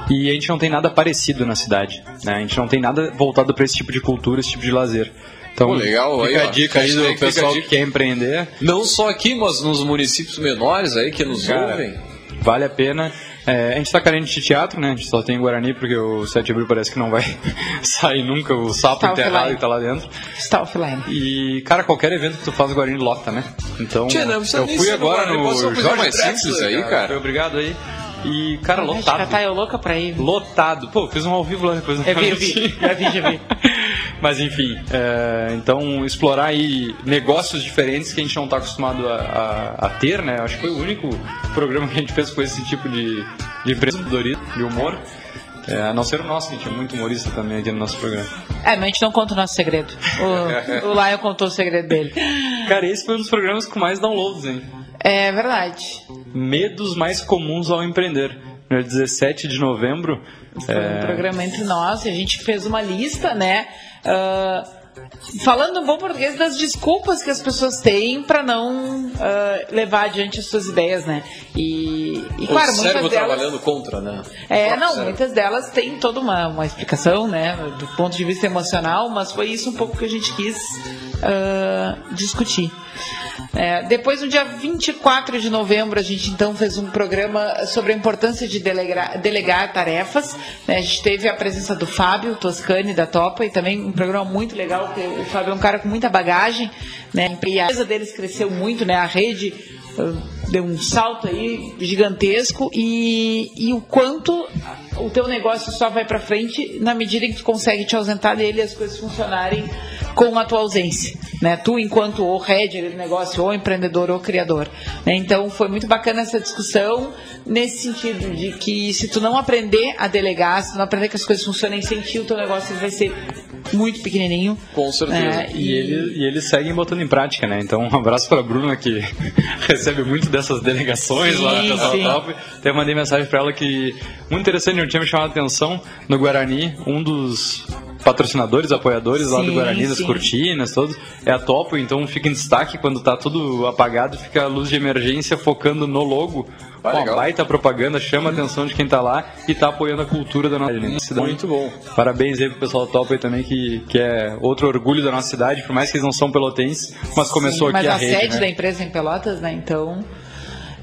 E a gente não tem nada parecido na cidade. Né? A gente não tem nada voltado para esse tipo de cultura, esse tipo de lazer. Então, Pô, legal, fica aí, a ó. dica aí do pessoal que quer empreender. Não só aqui, mas nos municípios menores aí que nos Cara, ouvem. Vale a pena. É, a gente tá carente de teatro, né? A gente só tem Guarani porque o 7 de abril parece que não vai *laughs* sair nunca o sapo Tá enterrado que tá lá dentro. está offline. E, cara, qualquer evento que tu faz Guarani lota, né? Então, Tchê, não eu fui agora no Drexler, simples aí, cara. Foi obrigado aí. E, cara, que lotado. a Thay é louca pra ir. Lotado. Pô, fiz um ao vivo lá depois. Eu vi, eu vi. Já vi, já vi. *laughs* Mas enfim, é, então explorar aí negócios diferentes que a gente não está acostumado a, a- a ter, né? Acho que foi o único programa que a gente fez com esse tipo de, de empreendedorismo, de humor. É, a não ser o nosso, que a gente é muito humorista também aqui no nosso programa. É, mas a gente não conta o nosso segredo. O, *laughs* o Lion contou o segredo dele. Cara, esse foi um dos programas com mais downloads, hein? É verdade. Medos mais comuns ao empreender. No dia 17 de novembro. Foi um programa entre nós e a gente fez uma lista, né? ah, falando no bom português das desculpas que as pessoas têm para não ah, levar adiante as suas ideias, né? E, e o claro, cérebro muitas delas. trabalhando contra, né? É, Próprio não, cérebro. muitas delas têm toda uma, uma explicação, né, do ponto de vista emocional, mas foi isso um pouco que a gente quis ah, discutir. É, depois, no dia 24 de novembro, a gente então fez um programa sobre a importância de delegar, delegar tarefas. né? A gente teve a presença do Fábio Toscani, da Topa, e também um programa muito legal, porque o Fábio é um cara com muita bagagem, né? A empresa deles cresceu muito, né? A rede uh, deu um salto aí gigantesco e, e o quanto o teu negócio só vai para frente na medida em que tu consegue te ausentar dele e as coisas funcionarem com a tua ausência, né? Tu enquanto o head do negócio, ou empreendedor ou criador, né? Então foi muito bacana essa discussão nesse sentido de que se tu não aprender a delegar, se tu não aprender que as coisas funcionem sem ti, o teu negócio vai ser muito pequenininho. Com certeza. né? E, ele, e eles seguem botando em prática, né? Então, um abraço para a Bruna, que *laughs* recebe muito dessas delegações Sim, lá sim. Top. Até mandei mensagem para ela que, muito interessante, não tinha me chamado a atenção, no Guarani, um dos patrocinadores, apoiadores lá do Sim, Guarani, das sim. cortinas, todos, é a Topo, então fica em destaque quando tá tudo apagado, fica a luz de emergência focando no logo. Ah, a legal. baita propaganda, chama a atenção de quem tá lá e tá apoiando a cultura da nossa cidade. Muito bom. Parabéns aí pro pessoal Top aí também, que, que é outro orgulho da nossa cidade, por mais que eles não são pelotenses, mas começou Sim, aqui mas a, a, rede, sede né? da empresa é em Pelotas, né? Então.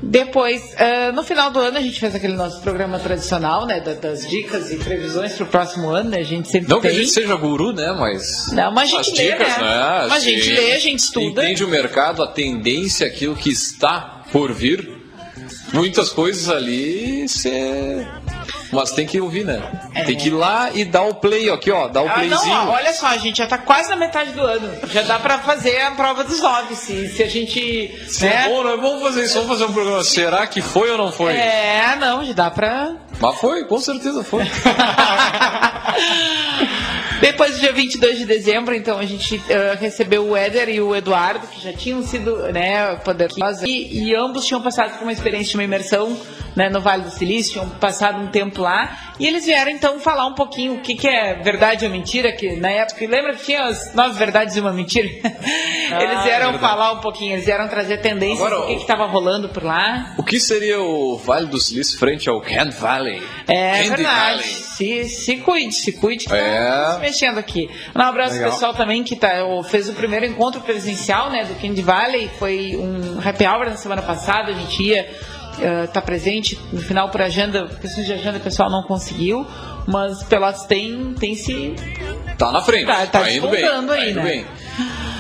Depois, ah, no final do ano, a gente fez aquele nosso programa tradicional, né? da- Das dicas e previsões para o próximo ano, né? A gente sempre Não que tem. a gente seja guru, né? Mas. Não, mas a gente as lê, dicas, né? né? Mas a gente Sim. lê, a gente estuda. Entende o mercado, a tendência, aquilo que está por vir. Muitas coisas ali você. Mas tem que ouvir, né? Tem que ir lá e dar o play, aqui, ó. Dar o Ah, playzinho. não, ó, olha só, a gente já tá quase na metade do ano. Já dá pra fazer a prova dos nove, se, se a gente. Se né? é bom, né? Vamos fazer isso, vamos fazer um programa. Será que foi ou não foi? É, não, já dá pra. Mas foi, com certeza foi. *laughs* Depois do dia 22 de dezembro, então, a gente uh, recebeu o Éder e o Eduardo, que já tinham sido né, poderosos, e, e ambos tinham passado por uma experiência de uma imersão né, no Vale do Silício, tinham passado um tempo lá, e eles vieram então falar um pouquinho o que, que é verdade ou mentira, que na época, lembra que tinha as nove verdades e uma mentira? *laughs* Ah, eles vieram é falar um pouquinho, eles vieram trazer tendências Agora, do que estava rolando por lá. O que seria o Vale do Silício frente ao Hand Valley? É Candy verdade. Valley. Se, se cuide, se cuide que é. se mexendo aqui. Um abraço Legal. pessoal também que tá, fez o primeiro encontro presencial né, do Candy Valley, foi um happy hour na semana passada, a gente ia estar uh, tá presente. No final, por agenda, questões de agenda, o pessoal não conseguiu. Mas Pelotas tem, tem se. Tá na frente. Tá, tá, tá indo bem. Aí, tá indo né? bem.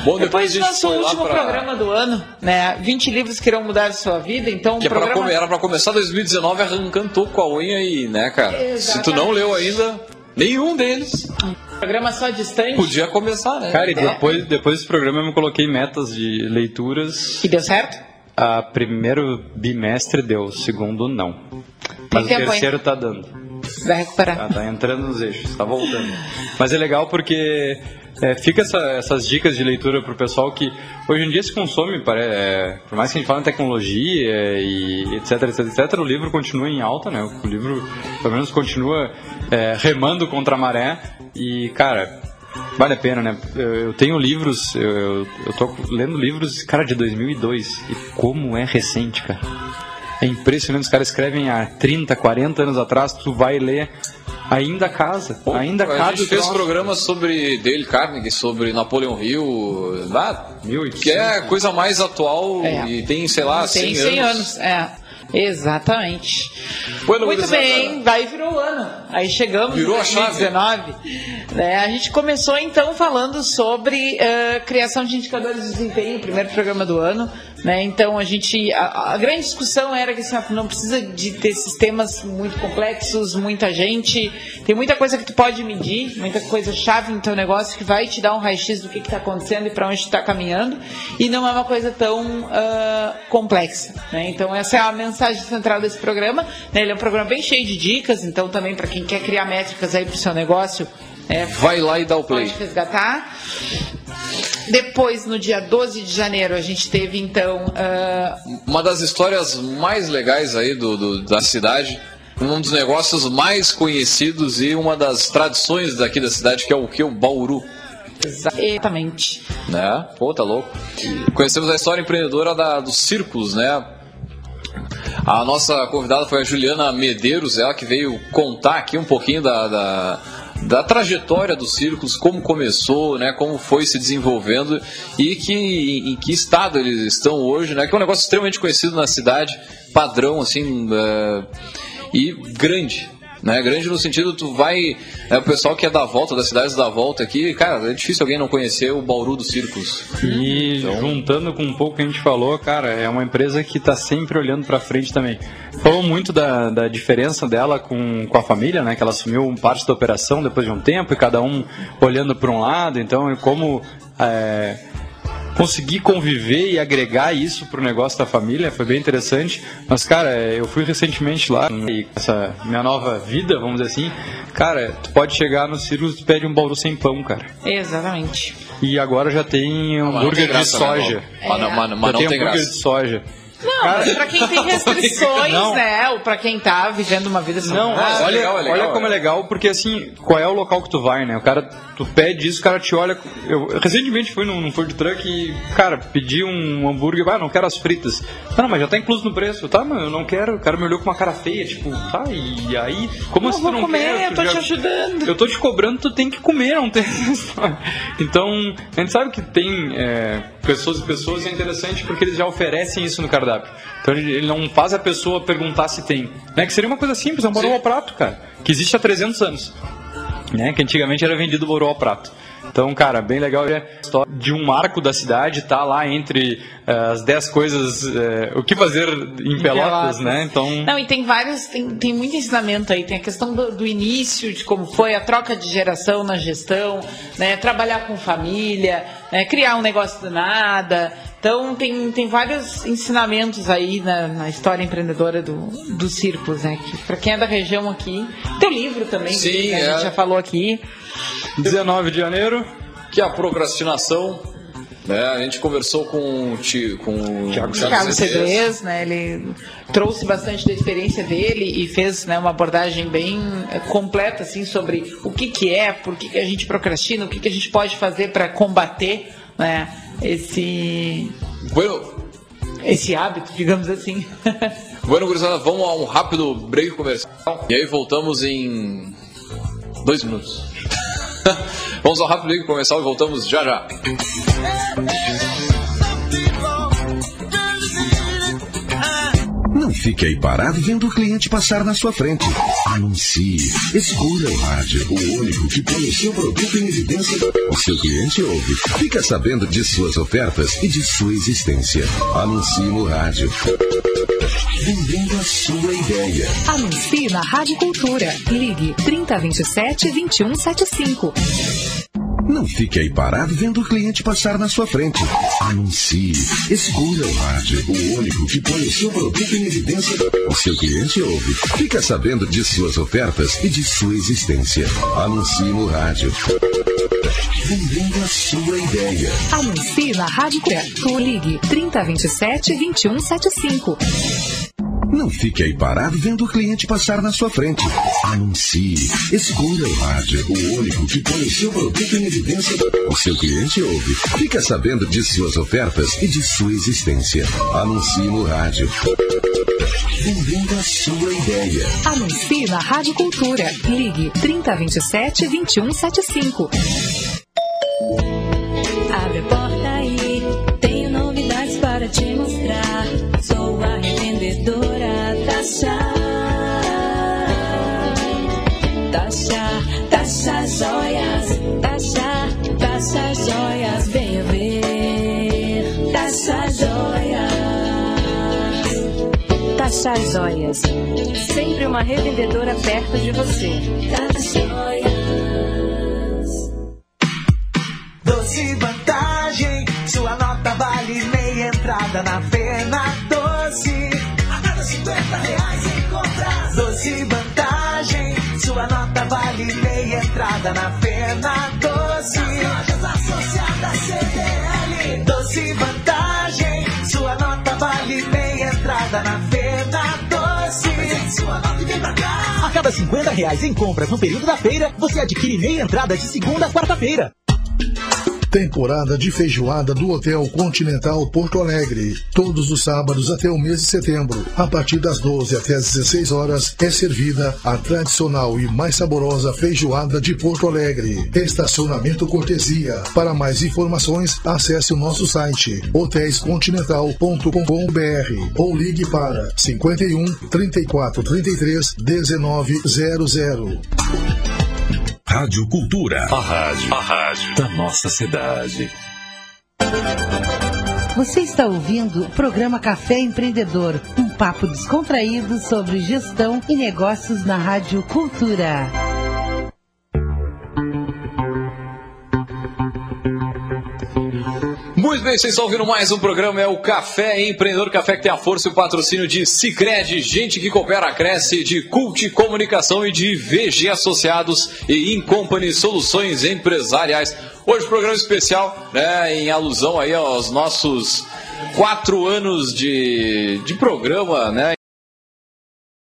Bom, depois, depois do nosso último pra... programa do ano, né? 20 livros que irão mudar a sua vida, então. Que é programa... era para começar 2019 arrancando com a unha aí, né, cara? Exatamente. Se tu não leu ainda, nenhum deles. Programa só distante. Podia começar, né? Cara, e depois, depois desse programa eu me coloquei metas de leituras. E deu certo? A primeiro bimestre deu, o segundo não. Mas o terceiro está dando. Vai recuperar. Tá, tá, entrando nos eixos, está voltando. Mas é legal porque é, fica essa, essas dicas de leitura para o pessoal que hoje em dia se consome, é, por mais que a gente fale em tecnologia e etc, etc, etc, o livro continua em alta, né? O livro, pelo menos, continua é, remando contra a maré. E, cara, Vale a pena, né? Eu tenho livros, eu, eu tô lendo livros, cara, de 2002. E como é recente, cara. É impressionante, os caras escrevem há 30, 40 anos atrás, tu vai ler ainda casa, Pô, ainda casa. A gente fez programas sobre Dale Carnegie, sobre Napoleão Hill, ah, que é a coisa mais atual é. e tem, sei lá, tem 100, 100 anos. anos. É. Exatamente. Bueno, Muito bem, daí virou o ano. Aí chegamos virou em 2019. Né? A gente começou então falando sobre uh, criação de indicadores de desempenho, primeiro programa do ano. Né? Então a gente. A, a, grande discussão era que assim, não precisa de ter sistemas muito complexos, muita gente. Tem muita coisa que tu pode medir, muita coisa chave no teu negócio que vai te dar um raio-x do que está acontecendo e para onde está caminhando. E não é uma coisa tão uh, complexa. Né? Então essa é a mensagem central desse programa. Né? Ele é um programa bem cheio de dicas, então também para quem quer criar métricas aí para o seu negócio. É, vai lá e dá o play. Pode resgatar. Depois, no dia 12 de janeiro, a gente teve então. Uh... Uma das histórias mais legais aí do, do, da cidade. Um dos negócios mais conhecidos e uma das tradições daqui da cidade, que é o que? O Bauru. Exatamente. Né? Pô, tá louco. Conhecemos a história empreendedora da, dos círculos, né? A nossa convidada foi a Juliana Medeiros, ela que veio contar aqui um pouquinho da, da da trajetória dos círculos, como começou, né, como foi se desenvolvendo e que, em, em que estado eles estão hoje, né, que é um negócio extremamente conhecido na cidade, padrão assim uh, e grande, né? Grande no sentido, tu vai. É, o pessoal que é da volta, das cidades da volta aqui, cara, é difícil alguém não conhecer o Bauru dos Círculos. E então... juntando com um pouco que a gente falou, cara, é uma empresa que está sempre olhando para frente também. Falou muito da, da diferença dela com, com a família, né? Que ela assumiu parte da operação depois de um tempo e cada um olhando para um lado. Então, como. É, conseguir conviver e agregar isso pro negócio da família foi bem interessante. Mas, cara, eu fui recentemente lá e essa minha nova vida, vamos dizer assim, cara, tu pode chegar no Cirrus e pede um bauru sem pão, cara. Exatamente. E agora já tem um hambúrguer de né, soja. Mas, não, mas, mas não tem, tem hambúrguer de soja. Não, Cara, pra quem tem *laughs* restrições, não. né? Ou pra quem tá vivendo uma vida saudável. Não, olha, legal, legal, olha como é legal, porque assim, qual é o local que tu vai, né? O cara, tu pede isso, o cara te olha. Eu recentemente fui num, num food truck e, cara, pedi um hambúrguer, ah, não quero as fritas. Não, mas já tá incluso no preço. Tá, mas eu não quero. O cara me olhou com uma cara feia, tipo, tá, e aí? Como assim tu não comer, quer? Eu tô já... te ajudando. Eu tô te cobrando, tu tem que comer, não tem *laughs* Então, a gente sabe que tem é, pessoas e pessoas, e é interessante porque eles já oferecem isso no cardápio. Então ele, não faz a pessoa perguntar se tem. Né? Que seria uma coisa simples, é um borô ao prato, cara. Que existe há 300 anos. Né? Que antigamente era vendido borô ao prato. Então, cara, bem legal é de um marco da cidade, tá lá entre uh, as 10 coisas, uh, o que fazer em Pelotas, né? Então... Não, e tem vários, tem, tem muito ensinamento aí, tem a questão do, do, início, de como foi a troca de geração na gestão, né? Trabalhar com família, né? criar um negócio do nada, Então tem, tem vários ensinamentos aí na, na história empreendedora do, do Círculos, né? Que para quem é da região aqui, tem livro também, Sim, que é. a gente já falou aqui. 19 de janeiro, Que é a procrastinação. Né? A gente conversou com, o Ti- com o Thiago Thiago Cedrez. Cedrez, né? Ele trouxe bastante da experiência dele e fez né, uma abordagem bem eh, completa assim sobre o que, que é, por que, que a gente procrastina, o que, que a gente pode fazer para combater né, esse, Bueno, esse hábito, digamos assim. *laughs* bueno, gurizada, vamos a um rápido break comercial. E aí voltamos em dois minutos. *laughs* vamos ao rápido break comercial e voltamos já já. Não fique aí parado vendo o cliente passar na sua frente. Anuncie. Escolha o rádio, o único que põe o seu produto em evidência. O seu cliente ouve. Fica sabendo de suas ofertas e de sua existência. Anuncie no rádio. Vendendo a sua ideia. Anuncie na Rádio Cultura. Ligue 3027 2175. Não fique aí parado vendo o cliente passar na sua frente. Anuncie. Escolha o rádio, o único que põe o seu produto em evidência. O seu cliente ouve. Fica sabendo de suas ofertas e de sua existência. Anuncie no rádio. Vendendo a sua ideia. Anuncie na Rádio Cultura. Ligue 3027 2175. Não fique aí parado vendo o cliente passar na sua frente. Anuncie. Escolha o rádio, o único que põe o seu produto em evidência. O seu cliente ouve. Fica sabendo de suas ofertas e de sua existência. Anuncie no rádio. Vendendo a sua ideia. Anuncie na Rádio Cultura. Ligue 3027 2175. Taxa joias, sempre uma revendedora perto de você. Taxa joias. Doce vantagem, sua nota vale meia entrada na Fena Doce. A cada 50 reais em compras. Doce vantagem, sua nota vale meia entrada na Fena Doce. Nas lojas associadas CDL. Doce vantagem, sua nota vale meia entrada na Fena A cada 50 reais em compras no período da feira, você adquire meia entrada de segunda a quarta-feira. Temporada de feijoada do Hotel Continental Porto Alegre. Todos os sábados até o mês de setembro, a partir das 12 até as 16 horas, é servida a tradicional e mais saborosa feijoada de Porto Alegre. Estacionamento cortesia. Para mais informações, acesse o nosso site hotéiscontinental.com.br ou ligue para 51 34 33 1900. Rádio Cultura. A rádio, a rádio da nossa cidade. Você está ouvindo o programa Café Empreendedor, um papo descontraído sobre gestão e negócios na Rádio Cultura. Muito bem, vocês estão ouvindo mais um programa, é o Café Empreendedor, Café que tem a força e o patrocínio de Cicred, gente que coopera, cresce, de Cult Comunicação e de VG Associados e Incompany Soluções Empresariais. Hoje programa especial, né, em alusão aí aos nossos quatro anos de, de programa, né,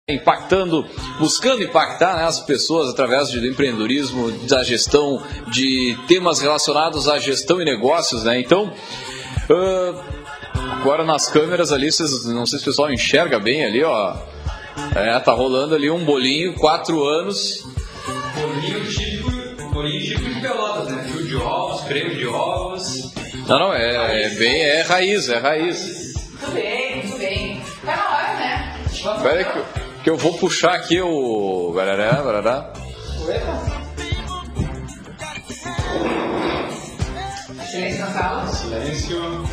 impactando, buscando impactar né, as pessoas através do empreendedorismo, da gestão, de temas relacionados à gestão e negócios, né? Então, ah, agora nas câmeras ali, vocês, não sei se o pessoal enxerga bem ali, ó. É, tá rolando ali um bolinho, quatro anos. Bolinho típico, bolinho típico de pelotas, né? Fio de ovos, creme de ovos. Não, não, é, é bem, é raiz, é raiz. Muito bem, muito bem. Tá na hora, né? Vamos Espera aí que, que eu vou puxar aqui o. Barará, barará. Silêncio na sala. Silêncio.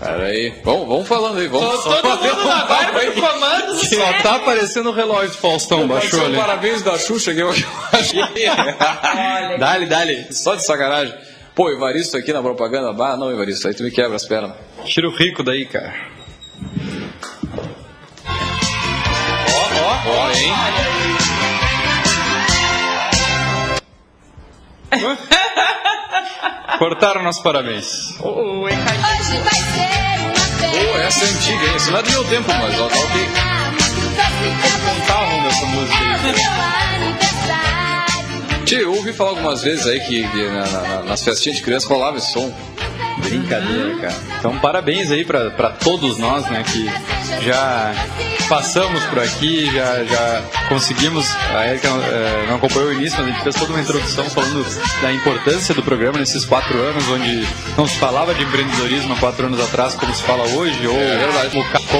Pera aí. Vamos, vamos falando aí, vamos. Todo mundo na barba aí. do comando. Só tá aparecendo o relógio do Faustão, baixou ali. um parabéns da Xuxa que eu achei. Dale, dale. Só de sacanagem. Pô, Evaristo aqui na propaganda, bah, não, Evaristo, aí tu me quebra as pernas. Tira o rico daí, cara. Ó, hein? *laughs* Cortaram nossos parabéns. O Hoje vai ser uma Pô, essa é antiga, hein? Isso não é do meu tempo, mas ó, tá ok. Contavam dessa música aí. Tio, eu ouvi falar algumas vezes aí que, que na- na- nas festinhas de criança rolava esse som. Brincadeira, cara. Então, parabéns aí pra, pra todos nós, né, que já passamos por aqui, já, já conseguimos. A Erika eh, não acompanhou o início, mas a gente fez toda uma introdução falando da importância do programa nesses quatro anos, onde não se falava de empreendedorismo há quatro anos atrás, como se fala hoje, ou É o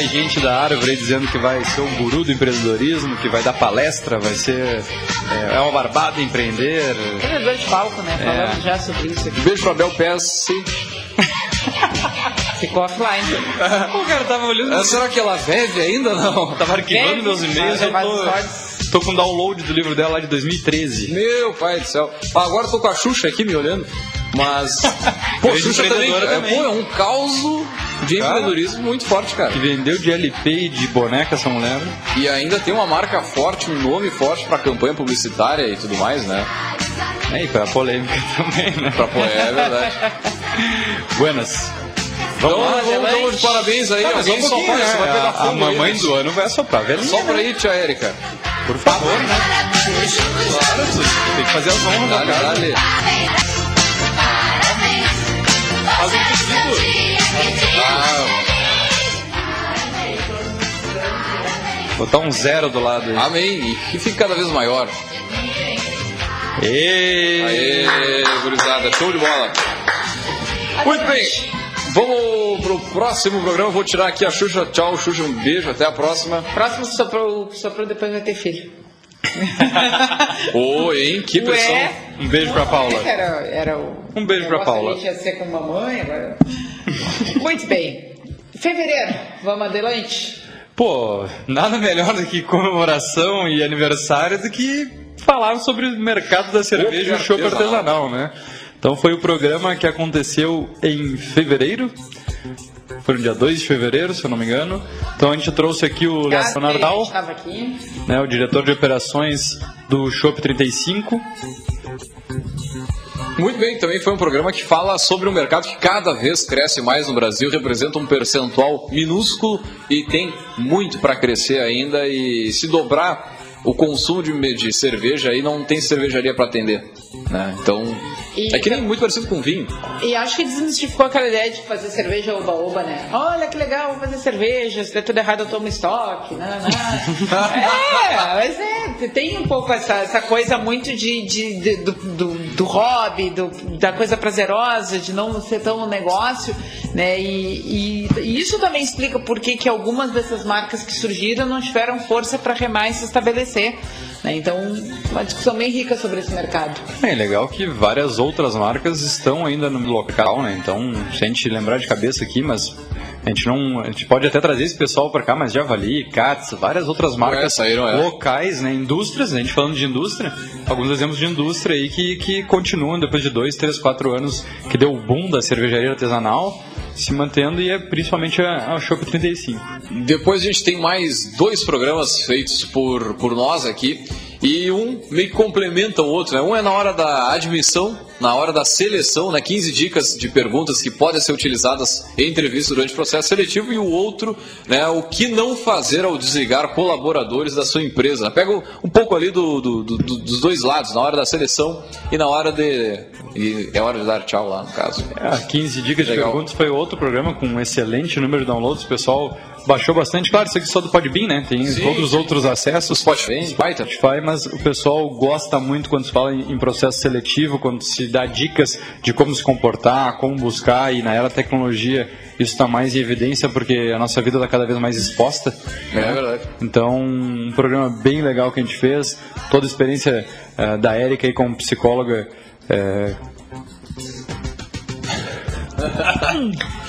gente da árvore aí dizendo que vai ser um guru do empreendedorismo, que vai dar palestra, vai ser. É, é uma barbada empreender. Empreendedor de palco, né? Falamos já sobre isso aqui. Beijo pra Bel Pesce. Ficou offline. O cara tava olhando. Ah, será que ela vive ainda não? Tava arquivando Deve, meus e-mails mas e mais tô, tô com download do livro dela lá de 2013. Meu pai do céu. Ah, Agora eu tô com a Xuxa aqui me olhando. Mas. *laughs* Pô, Xuxa também, empreendedora é, também. Pô, é um caos de Cara. empreendedorismo muito forte, cara. Que vendeu de LP e de boneca essa mulher. E ainda tem uma marca forte, um nome forte pra campanha publicitária e tudo mais, né? É, e pra polêmica *laughs* também, né? Pra apoiar, é verdade. *laughs* Buenas. Então, lá, vamos, vamos de parabéns aí. Tá, mas Alguém só um só pouquinho, vai, né? pegar a, fogo a aí, mamãe né? do ano vai assoprar, velho. Só por aí, tia Érica. Por favor, né? Claro, tem que fazer as honras da casa. Faz um Botar um zero do lado aí. amém. E que fique cada vez maior. Ê! Aê, gurizada, show de bola. Muito bem. Vamos pro próximo programa. Vou tirar aqui a Xuxa. Tchau, Xuxa. Um beijo. Até a próxima. Próximo que soprou, que soprou depois vai ter filho. *laughs* Oi, hein? Que. Ué, Um beijo pra Paula. era, era o. Um beijo pra Paula. A gente ia ser com mamãe agora. Muito bem. Fevereiro, vamos adelante. Pô, nada melhor do que comemoração e aniversário do que falar sobre o mercado da cerveja e o chopp artesanal. né? Então foi o programa que aconteceu em fevereiro. Foi no dia 2 de fevereiro, se eu não me engano. Então a gente trouxe aqui o estava aqui. né, o diretor de operações do Shop 35. Muito bem, também foi um programa que fala sobre um mercado que cada vez cresce mais no Brasil, representa um percentual minúsculo e tem muito para crescer ainda. E se dobrar o consumo de, de cerveja, aí não tem cervejaria para atender. Né? Então, E- é que nem muito parecido com vinho. E acho que desmistificou aquela ideia de fazer cerveja oba-oba, né? Olha que legal, vou fazer cerveja, se der tudo errado eu tomo estoque, né? *laughs* é, mas é, tem um pouco essa, essa coisa muito de, de- de- do, do, do hobby, do- da coisa prazerosa, de não ser tão um negócio, né? E, e- e isso também explica por que algumas dessas marcas que surgiram não tiveram força para remar e se estabelecer. Né? Então, uma discussão bem rica sobre esse mercado. É legal que várias outras marcas estão ainda no local, né? Então, se a gente lembrar de cabeça aqui, mas a gente não, a gente pode até trazer esse pessoal para cá, mas Javali, Katz, várias outras marcas saíram, é. locais, né? Indústrias, a gente falando de indústria, alguns exemplos de indústria aí que, que continuam depois de dois, três, quatro anos que deu o boom da cervejaria artesanal, se mantendo e é principalmente a, a Shop 35. Depois a gente tem mais dois programas feitos por, por nós aqui. E um meio que complementa o outro, né? Um é na hora da admissão, na hora da seleção, né? 15 dicas de perguntas que podem ser utilizadas em entrevista durante o processo seletivo. E o outro, né? O que não fazer ao desligar colaboradores da sua empresa. Pega um, pouco ali do, do- do- do- dos dois lados, na hora da seleção e na hora de... E é hora de dar tchau lá, no caso. É, 15 dicas de Legal. perguntas foi outro programa com um excelente número de downloads. O pessoal baixou bastante. Claro, isso aqui só do Podbean, né? Tem Sim. todos os outros acessos. Spotify. Spotify, mas o pessoal gosta muito quando se fala em processo seletivo, quando se dá dicas de como se comportar, como buscar, e na era da tecnologia isso está mais em evidência porque a nossa vida está cada vez mais exposta. É verdade. Então, um programa bem legal que a gente fez, toda a experiência eh, da Érica aí como psicóloga. eh, *laughs*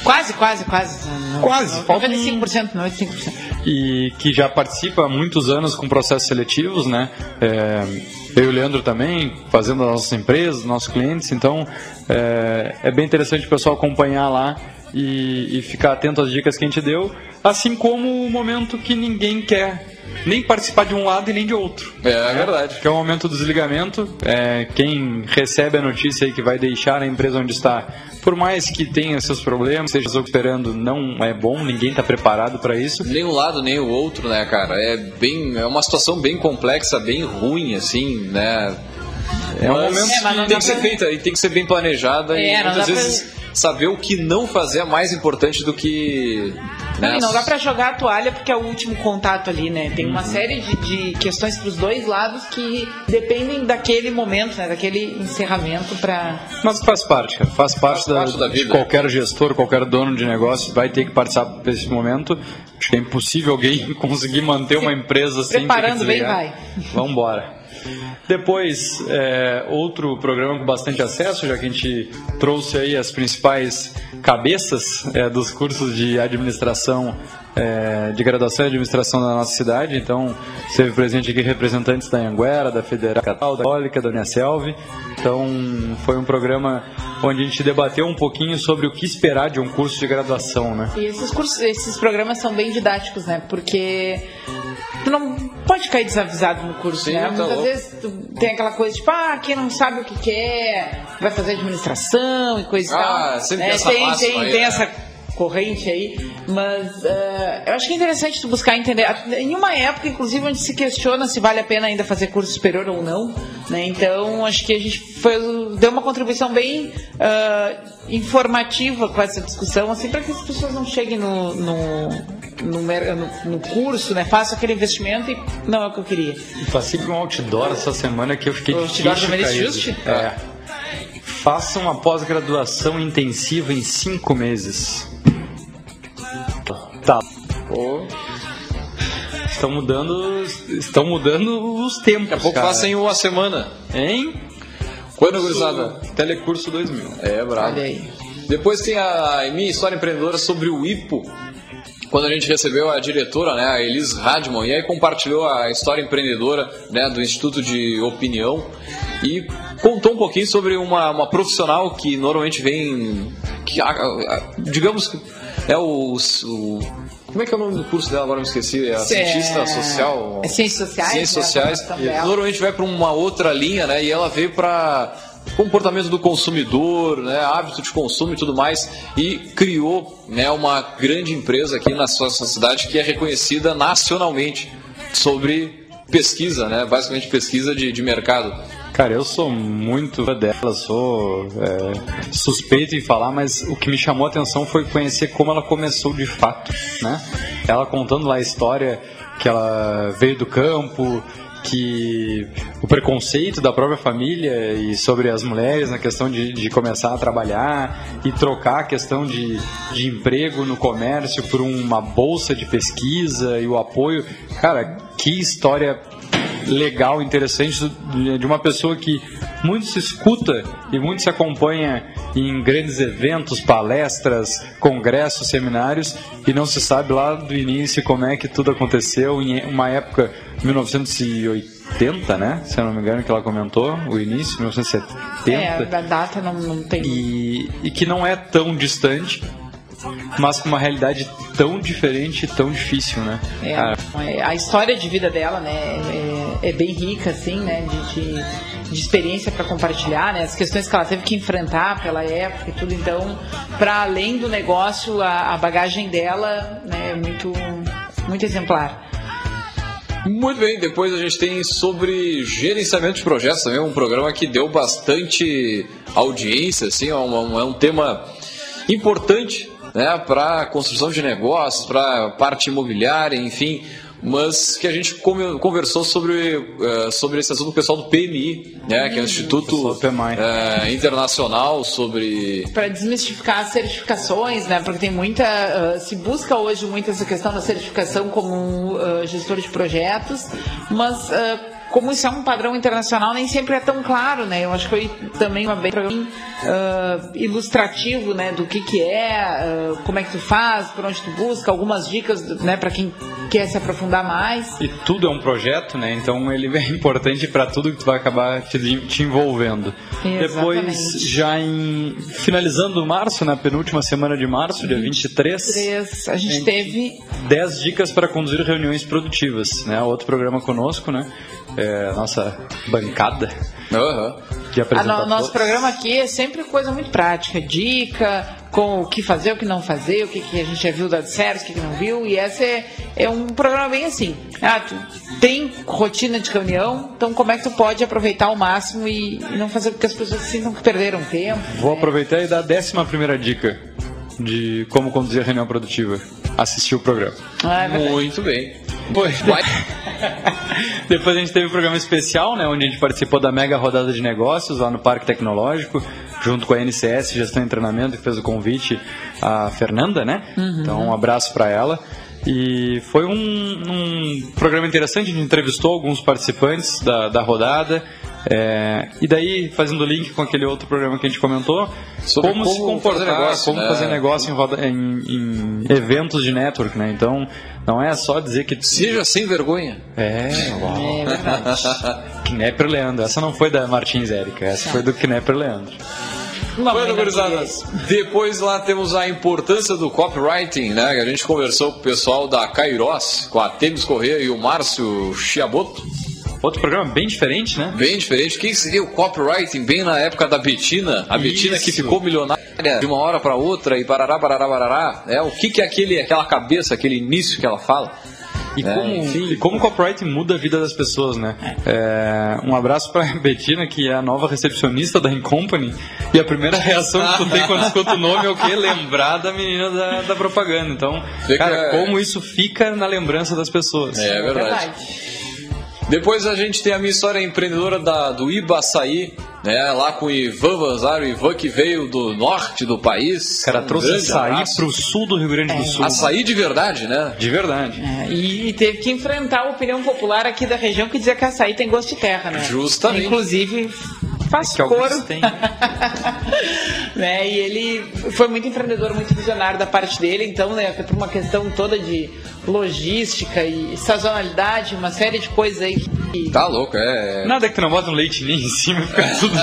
Quase, quase, quase. Quase, falta um- 95%, 95%. e que já participa há muitos anos com processos seletivos, né? É, eu e o Leandro também, fazendo as nossas empresas, nossos clientes. Então, é, é bem interessante o pessoal acompanhar lá e, e ficar atento às dicas que a gente deu, assim como o momento que ninguém quer nem participar de um lado e nem de outro. É, é verdade. Que é o momento do desligamento. É, quem recebe a notícia aí que vai deixar a empresa onde está, por mais que tenha seus problemas, esteja operando, não é bom, ninguém está preparado para isso. Nem um lado nem o outro, né, cara? É bem, é uma situação bem complexa, bem ruim, assim, né? É um momento É, que tem que ser pra- feita e tem que ser bem planejada É, e muitas dá pra- vezes saber o que não fazer é mais importante do que né, E não dá pra jogar a toalha porque é o último contato ali, né? Tem Uhum. uma série de, de questões pros dois lados que dependem daquele momento, né? Daquele encerramento pra. Mas faz parte, cara. Faz parte, da, parte da de vida. qualquer gestor, qualquer dono de negócio vai ter que participar desse momento. Acho que é impossível alguém *laughs* conseguir manter uma empresa sem ter que Preparando bem, vai. Vamos embora. Depois, é, outro programa com bastante acesso, já que a gente trouxe aí as principais cabeças é, dos cursos de administração, é, de graduação em administração da nossa cidade. Então, esteve presente aqui representantes da Anguera, da Federal, da Católica, da Uniaselv. Então, foi um programa onde a gente debateu um pouquinho sobre o que esperar de um curso de graduação, né? E esses cursos, esses programas são bem didáticos, né? Porque tu não pode cair desavisado no curso, Sim, né? tá Muitas louco. vezes tu tem aquela coisa tipo, ah, quem não sabe o que quer, vai fazer administração e coisa e Ah, tal. sempre né? tem essa tem, tem, aí, tem né? essa corrente aí, mas eh, eu acho que é interessante tu buscar entender. Em uma época, inclusive, onde se questiona se vale a pena ainda fazer curso superior ou não, né? Então, acho que a gente foi, deu uma contribuição bem ah, informativa com essa discussão, assim, para que as pessoas não cheguem no, no, no, no- curso, né? Façam aquele investimento e não é o que eu queria. E passei por um outdoor essa semana que eu fiquei O de outdoor do. Juste? É. Faça uma pós-graduação intensiva em cinco meses. Tá. Estão mudando, estão mudando os tempos. Daqui a pouco cara. passem uma semana. Hein? Quando, gurizada? Telecurso 2000. É, bravo. Olha aí. Depois tem a minha história empreendedora sobre o IPO. Quando a gente recebeu a diretora, né, a Elis Radman, e aí compartilhou a história empreendedora né, do Instituto de Opinião e contou um pouquinho sobre uma, uma profissional que normalmente vem, que, digamos, que é o, o- Como é que é o nome do curso dela? Agora me esqueci. É a Cê- cientista social? É Ciências Sociais, Ciências né, sociais. dela. Normalmente vai para uma outra linha, né? E ela veio para comportamento do consumidor, né, hábito de consumo e tudo mais, e criou né, uma grande empresa aqui na sua sua cidade que é reconhecida nacionalmente sobre pesquisa, né, basicamente pesquisa de, de mercado. Cara, eu sou muito dela, sou é, suspeito em falar, mas o que me chamou a atenção foi conhecer como ela começou de fato, né? Ela contando lá a história que ela veio do campo, que o preconceito da própria família e sobre as mulheres na questão de, de começar a trabalhar e trocar a questão de, de emprego no comércio por uma bolsa de pesquisa e o apoio. Cara, que história legal, interessante de uma pessoa que muito se escuta e muito se acompanha em grandes eventos, palestras, congressos, seminários e não se sabe lá do início como é que tudo aconteceu em uma época 1980, né? Se eu não me engano que ela comentou, o início 1970 É, a data não, não tem. e, e que não é tão distante, mas com uma realidade tão diferente e tão difícil, né? É, Cara, é, a história de vida dela, né, é, é bem rica, assim, né, de, de, de experiência para compartilhar, né, as questões que ela teve que enfrentar pela época e tudo. Então, para além do negócio, a, a bagagem dela, né, é muito, muito exemplar. Muito bem, depois a gente tem sobre gerenciamento de projetos também, um programa que deu bastante audiência, assim, é um, é um tema importante né, para construção de negócios, para parte imobiliária, enfim, mas que a gente conversou sobre, eh, sobre esse assunto com o pessoal do PMI, né, que é o Instituto eh, Internacional sobre Para desmistificar as certificações, né, porque tem muita, ah, se busca hoje muito essa questão da certificação como um ah, gestor de projetos, mas ah, como isso é um padrão internacional, nem sempre é tão claro, né? Eu acho que foi também uma bem uh, ilustrativo, né, do que que é, uh, como é que tu faz, por onde tu busca, algumas dicas, né, para quem quer se aprofundar mais. E tudo é um projeto, né? Então ele *laughs* é importante para tudo que tu vai acabar te, te envolvendo. Exatamente. Depois, já em finalizando março, na penúltima semana de março, dia 23, 23, a gente teve 10 dicas para conduzir reuniões produtivas, né? Outro programa conosco, né? É, nossa bancada. Aham. Que A apresenta no- nosso programa aqui é sempre coisa muito prática, dica, com o que fazer, o que não fazer, o que, que a gente já viu dar certo, o que, que não viu, e esse é, é um programa bem assim. Ah, tu tem rotina de reunião, então como é que tu pode aproveitar ao máximo e, e não fazer com que as pessoas sintam que perderam tempo? Vou aproveitar e dar a décima primeira dica de como conduzir a reunião produtiva. Assistir o programa. Ah, é. Muito bem. Vai. *laughs* Depois a gente teve um programa especial, né, onde a gente participou da mega rodada de negócios lá no Parque Tecnológico, junto com a NCS Gestão e Treinamento, que fez o convite à Fernanda, né? Então, um abraço para ela. E foi um, um programa interessante, a gente entrevistou alguns participantes da, da rodada. é, e daí, fazendo link com aquele outro programa que a gente comentou, Sobre como, se como comportar, fazer negócio, como né? fazer negócio em, roda- em- em eventos de network, né? Então, não é só dizer que Seja sem vergonha. é, É verdade. *laughs* Knepper Leandro. Essa não foi da Martins Érica, essa foi do Knepper Leandro. Bueno, gurizadas, depois lá temos a importância do copywriting, né? A gente conversou com o pessoal da Kairos, com a Temis Corrêa e o Márcio Chiaboto. Outro programa bem diferente, né? Bem diferente. O que seria o copywriting bem na época da Betina? A Betina que ficou milionária de uma hora para outra e parará, parará, parará. É, o que, que é aquele, aquela cabeça, aquele início que ela fala? E É, como, enfim. e como o copyright muda a vida das pessoas, né? É, um abraço pra *laughs* Betina, que é a nova recepcionista da Incompany. E a primeira reação que tu tem quando escuta o nome é o quê? *laughs* Lembrar da menina da, da propaganda. Então, Fica- cara, como isso fica na lembrança das pessoas. É verdade. Depois a gente tem a minha história empreendedora da, do Ibaçaí, né? Lá com o Ivan Vanzaro, o Ivan que veio do norte do país. O cara Um trouxe açaí abraço. pro sul do Rio Grande do Sul. Açaí de verdade, né? De verdade. É, e, e teve que enfrentar a opinião popular aqui da região que dizia que açaí tem gosto de terra, né? Justamente. Inclusive, faz Que alguns coro. têm. *laughs* né? E ele foi muito empreendedor, muito visionário da parte dele, então, né, por uma questão toda de logística e sazonalidade, uma série de coisas aí que. Tá louco, é. Nada que tu não bota um leite ninho em cima e fica *laughs* tudo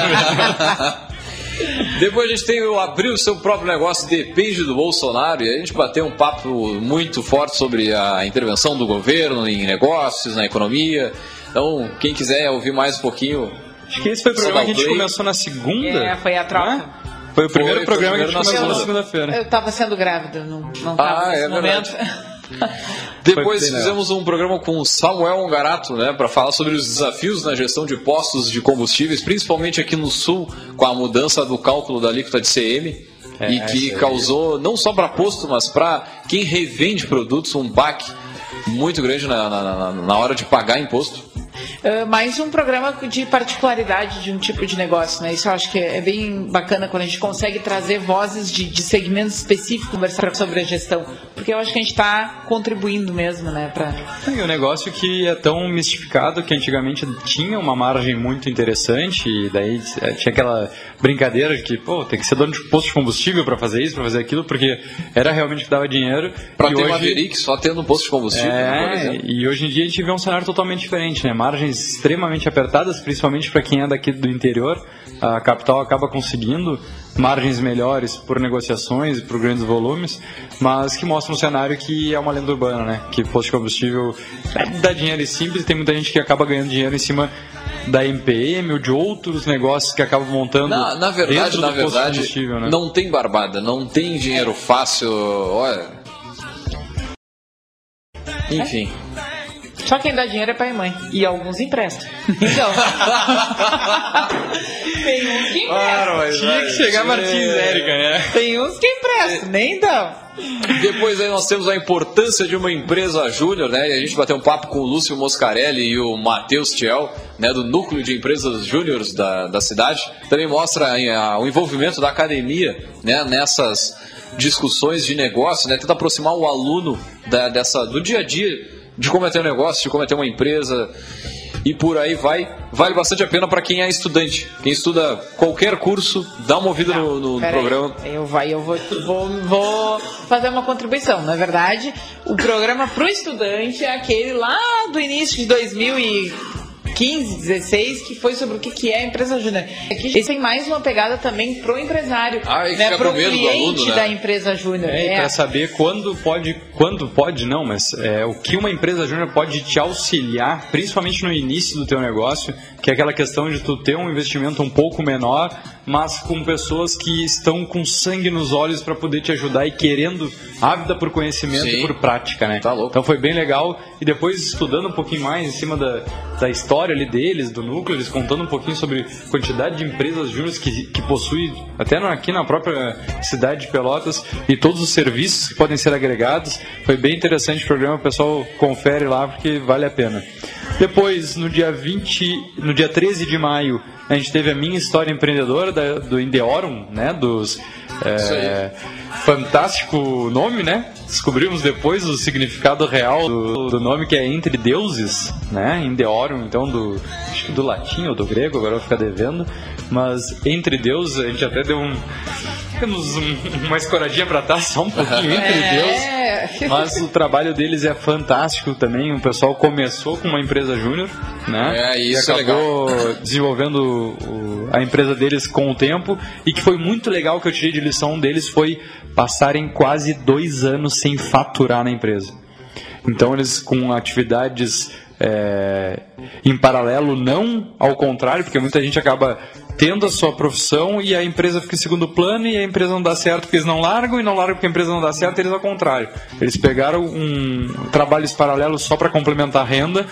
Depois a gente tem o abrir o seu próprio negócio depende do Bolsonaro e a gente bateu um papo muito forte sobre a intervenção do governo em negócios, na economia. Então, quem quiser ouvir mais um pouquinho, Acho que esse foi o programa que a gente começou na segunda. É, foi a troca. Foi o primeiro Foi, foi o programa que a gente primeiro na começou na segunda. segunda-feira. Eu tava sendo grávida, não, não tava Ah, nesse é momento. *laughs* Depois Foi bem fizemos um programa com o Samuel Ongarato, né, para falar sobre os desafios na gestão de postos de combustíveis, principalmente aqui no sul, com a mudança do cálculo da alíquota de CM, É, e que essa aí. causou não só para posto, mas para quem revende produtos um baque muito grande na, na- na- na hora de pagar imposto. Uh, mais um programa de particularidade de um tipo de negócio, né? Isso eu acho que é bem bacana quando a gente consegue trazer vozes de, de segmentos específicos conversar sobre a gestão, porque eu acho que a gente está contribuindo mesmo, né? Pra... E um negócio que é tão mistificado que antigamente tinha uma margem muito interessante e daí eh, tinha aquela brincadeira de que, pô, tem que ser dono de posto de combustível para fazer isso, para fazer aquilo, porque era realmente o que dava dinheiro. Para ter hoje... Maverick só tendo um posto de combustível, por É, exemplo. e hoje em dia a gente vê um cenário totalmente diferente, né? Margens extremamente apertadas, principalmente para quem é daqui do interior. A capital acaba conseguindo margens melhores por negociações e por grandes volumes, mas que mostra um cenário que é uma lenda urbana, né? Que posto de combustível dá dinheiro e simples, tem muita gente que acaba ganhando dinheiro em cima da MPM ou de outros negócios que acabam montando Na, na verdade, na verdade, né? não tem barbada, não tem dinheiro fácil. Olha. Enfim. Só quem dá dinheiro é pai e mãe. E alguns emprestam. Então. *laughs* Tem uns que emprestam. Tinha que chegar Martins Érica, né? Tem uns que emprestam, nem dão. Depois aí nós temos a importância de uma empresa júnior, né? E a gente bateu um papo com o Lúcio Moscarelli e o Matheus Tiel, né? Do núcleo de empresas júniores da, da cidade. Também mostra a- o envolvimento da academia, né? Nessas discussões de negócio, né? Tenta aproximar o aluno da- dessa, do dia a dia de como é ter um negócio, de como é ter uma empresa. e por aí vai. Vale bastante a pena para quem é estudante. Quem estuda qualquer curso, dá uma ouvida no, no Pera programa. aí, Eu, vai, eu vou, vou, vou fazer uma contribuição. Na verdade, o programa pro estudante é aquele lá do início de 2015, 16, que foi sobre o que que é a empresa júnior. Aqui esse tem mais uma pegada também pro empresário, Ah, né, pro com medo do cliente aluno, né? da empresa júnior. É, e É. para saber quando pode, quando pode não, mas é, o que uma empresa júnior pode te auxiliar, principalmente no início do teu negócio, que é aquela questão de tu ter um investimento um pouco menor, mas com pessoas que estão com sangue nos olhos para poder te ajudar e querendo ávida por conhecimento Sim. e por prática, né? Tá louco. Então foi bem legal e depois estudando um pouquinho mais em cima da, da história ali deles, do núcleo, eles contando um pouquinho sobre a quantidade de empresas júniores que, que possui até aqui na própria cidade de Pelotas e todos os serviços que podem ser agregados. Foi bem interessante o programa, o pessoal confere lá porque vale a pena. Depois, no dia 20, no dia 13 de maio, a gente teve a minha história empreendedora da- do Indeorum, né, dos é, fantástico nome, né? Descobrimos depois o significado real do, do nome que é entre deuses, né? Indeorum, então do acho que do latim ou do grego, agora eu vou ficar devendo, mas entre deuses a gente até deu um temos um- uma escoradinha pra trás, só um pouquinho entre. É. Mas o trabalho deles é fantástico também. O pessoal começou com uma empresa júnior, né? É, isso e é acabou desenvolvendo o- a empresa deles com o tempo. E que foi muito legal que eu tirei de lição deles foi passarem quase dois anos sem faturar na empresa. Então eles com atividades é, em paralelo, não ao contrário, porque muita gente acaba tendo a sua profissão e a empresa fica em segundo plano e a empresa não dá certo porque eles não largam e não largam porque a empresa não dá certo, eles ao contrário. Eles pegaram um trabalhos paralelos só para complementar a renda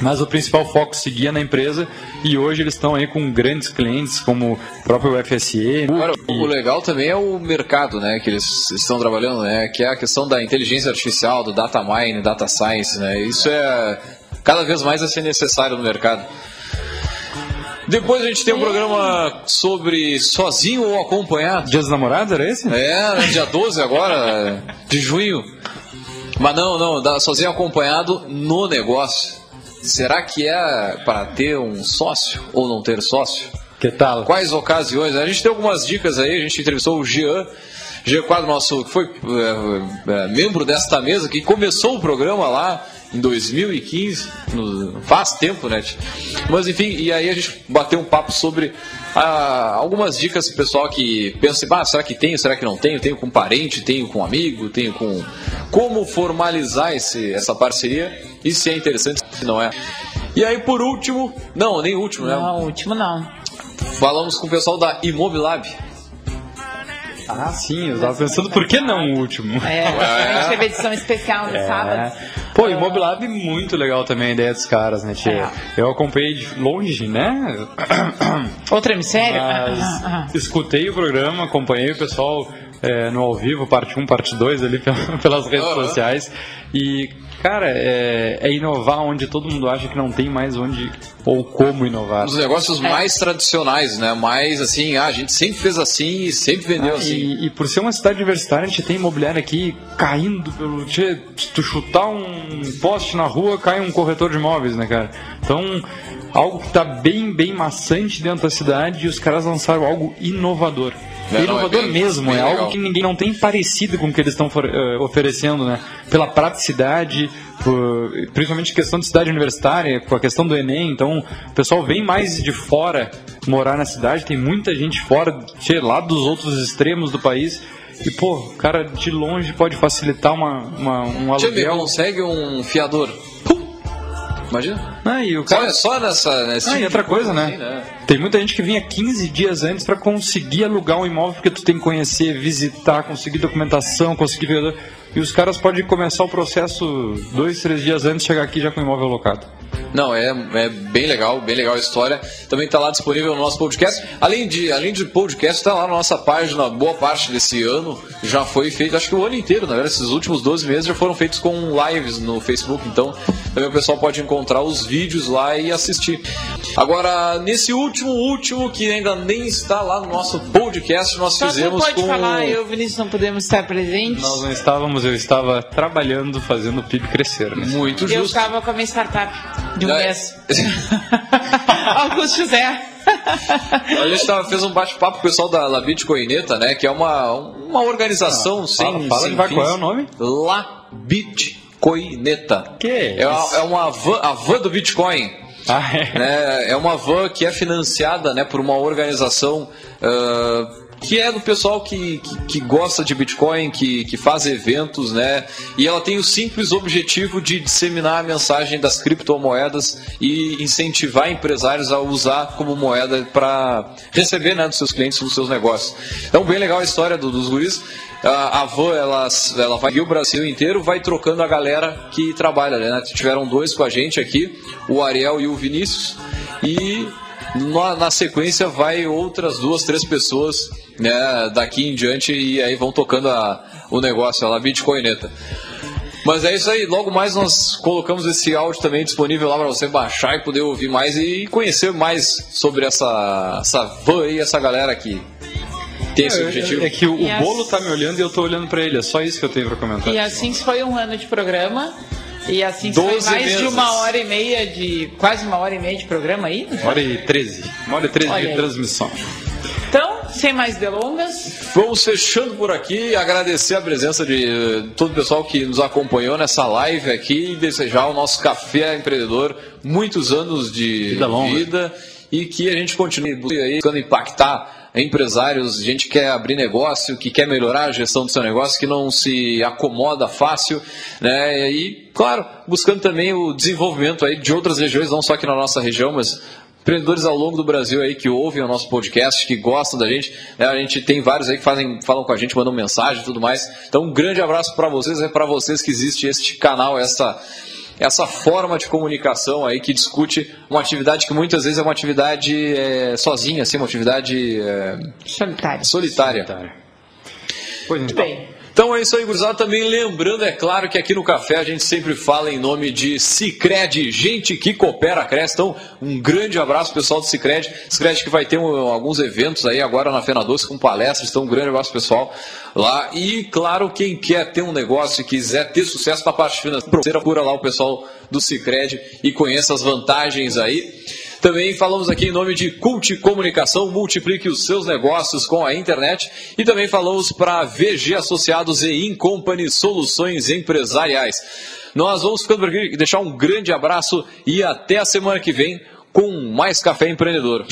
mas o principal foco seguia na empresa e hoje eles estão aí com grandes clientes como o próprio FSE. Agora, o legal também é o mercado, né, que eles estão trabalhando, né, que é a questão da inteligência artificial, do data mining, data science, né, isso é cada vez mais vai ser necessário no mercado. Depois a gente tem um programa sobre sozinho ou acompanhado. Dia dos namorados era esse? É, né, dia 12 agora, de junho. Mas não, não, sozinho acompanhado no negócio. Será que é para ter um sócio ou não ter sócio? Que tal? Quais ocasiões? A gente tem algumas dicas aí, a gente entrevistou o Jean, Jean Quadro, nosso, que foi é, é, membro desta mesa, que começou o programa lá em 2015, no- faz tempo, né? Mas enfim, e aí a gente bateu um papo sobre ah, algumas dicas pro pessoal que pensa ah, será que tenho, será que não tenho? Tenho com parente, tenho com amigo, tenho com... Como formalizar esse, essa parceria e se é interessante, se não é. E aí, por último, não, nem último, né? Não, o último não. Falamos com o pessoal da Imobilab. Ah, sim, eu estava pensando por que não o último? É, a gente teve edição especial no É. sábado. Pô, Imobilab muito legal também a ideia dos caras, né, tia? É. Eu acompanhei de longe, né? *coughs* Outro hemisfério? Mas Ah, ah, ah. escutei o programa, acompanhei o pessoal é, no ao vivo, parte 1, parte 2 ali pel- *laughs* pelas redes Aham. sociais. E, cara, é, é inovar onde todo mundo acha que não tem mais onde ou como inovar. Os negócios mais tradicionais, né? Mais assim, ah, a gente sempre fez assim e sempre vendeu Ah, assim. e, e por ser uma cidade universitária, a gente tem imobiliário aqui caindo pelo. Tchê, se tu chutar um poste na rua, cai um corretor de imóveis, né, cara? Então, algo que tá bem, bem maçante dentro da cidade e os caras lançaram algo inovador. É, não, é inovador bem- mesmo, bem é legal. algo que ninguém não tem parecido com o que eles estão eh, oferecendo, né? Pela praticidade, por- principalmente questão de cidade universitária, com a questão do Enem, então o pessoal vem mais de fora morar na cidade, tem muita gente fora, tchê, lá dos outros extremos do país. E, pô, o cara de longe pode facilitar uma, uma- um aluguel. consegue um fiador. Pum! Imagina? Ah, e o Só, cara, só nessa. Nesse Ah, tipo e outra coisa, né? assim, Tem muita gente que vinha 15 dias antes para conseguir alugar um imóvel, porque tu tem que conhecer, visitar, conseguir documentação, conseguir ver. E os caras podem começar o processo dois, três dias antes de chegar aqui já com o imóvel alocado. Não, é, é bem legal, bem legal a história. Também está lá disponível no nosso podcast. Além de, além de podcast, está lá na nossa página. Boa parte desse ano já foi feito, acho que o ano inteiro, na verdade, esses últimos 12 meses já foram feitos com lives no Facebook. Então, também o pessoal pode encontrar os vídeos lá e assistir. Agora, nesse último, último, que ainda nem está lá no nosso podcast, nós Só fizemos pode com. falar, eu e o Vinícius não podemos estar presentes. Nós não estávamos, eu estava trabalhando, fazendo o PIB crescer, né? Muito Eu justo. estava com a minha startup. De um É. mês. *laughs* Augusto José. A gente tava, fez um bate-papo com o pessoal da La Bitcoineta, né? Que é uma, uma organização sem. Ah, fala sem fins. qual é o nome? La Bitcoineta. Que É, uma, é uma van, a van do Bitcoin. Ah, é. né? É uma van que é financiada né, por uma organização ah, que é do pessoal que, que, que gosta de Bitcoin, que, que faz eventos, né? E ela tem o simples objetivo de disseminar a mensagem das criptomoedas e incentivar empresários a usar como moeda para receber né, dos seus clientes dos seus negócios. Então, bem legal a história do- dos guris. A, a van, ela, ela vai o Brasil inteiro, vai trocando a galera que trabalha, né? Tiveram dois com a gente aqui, o Ariel e o Vinícius, e na, na sequência vai outras duas, três pessoas né, daqui em diante e aí vão tocando a, o negócio, a Bitcoineta. Mas é isso aí, logo mais nós colocamos esse áudio também disponível lá para você baixar e poder ouvir mais e conhecer mais sobre essa, essa van aí, essa galera que tem esse objetivo. É que o, o E bolo tá me olhando e eu tô olhando pra ele. É só isso que eu tenho pra comentar. E assim se foi um ano de programa. E assim foi 12 mais de meses. uma hora e meia de. quase uma hora e meia de programa aí. Uma hora e 13. Uma hora e 13 Olha de aí. transmissão. Então, sem mais delongas, Vamos fechando por aqui, agradecer a presença de eh, todo o pessoal que nos acompanhou nessa live aqui e desejar ao nosso Café Empreendedor muitos anos de Vida longa. vida e que a gente continue aí, buscando impactar empresários, gente que quer abrir negócio, que quer melhorar a gestão do seu negócio, que não se acomoda fácil, né? E, claro, buscando também o desenvolvimento aí de outras regiões, não só aqui na nossa região, mas empreendedores ao longo do Brasil aí que ouvem o nosso podcast, que gostam da gente. né? A gente tem vários aí que fazem, falam com a gente, mandam mensagem e tudo mais. Então, um grande abraço para vocês, é para vocês que existe este canal, essa essa forma de comunicação aí que discute uma atividade que muitas vezes é uma atividade é, sozinha, assim, uma atividade é, solitária. Pois Muito então. bem. Então é isso aí, gurizada. Também lembrando, é claro, que aqui no Café a gente sempre fala em nome de Cicred, gente que coopera, cresce. Então, um grande abraço pessoal do Cicred. Cicred que vai ter um, alguns eventos aí agora na Fena Doce com palestras. Então, um grande abraço pessoal lá. E, claro, quem quer ter um negócio e quiser ter sucesso na parte financeira, procura lá o pessoal do Cicred e conheça as vantagens aí. Também falamos aqui em nome de Cult Comunicação, multiplique os seus negócios com a internet. E também falamos para VG Associados e Incompany Soluções Empresariais. Nós vamos ficando por aqui, deixar um grande abraço e até a semana que vem com mais Café Empreendedor.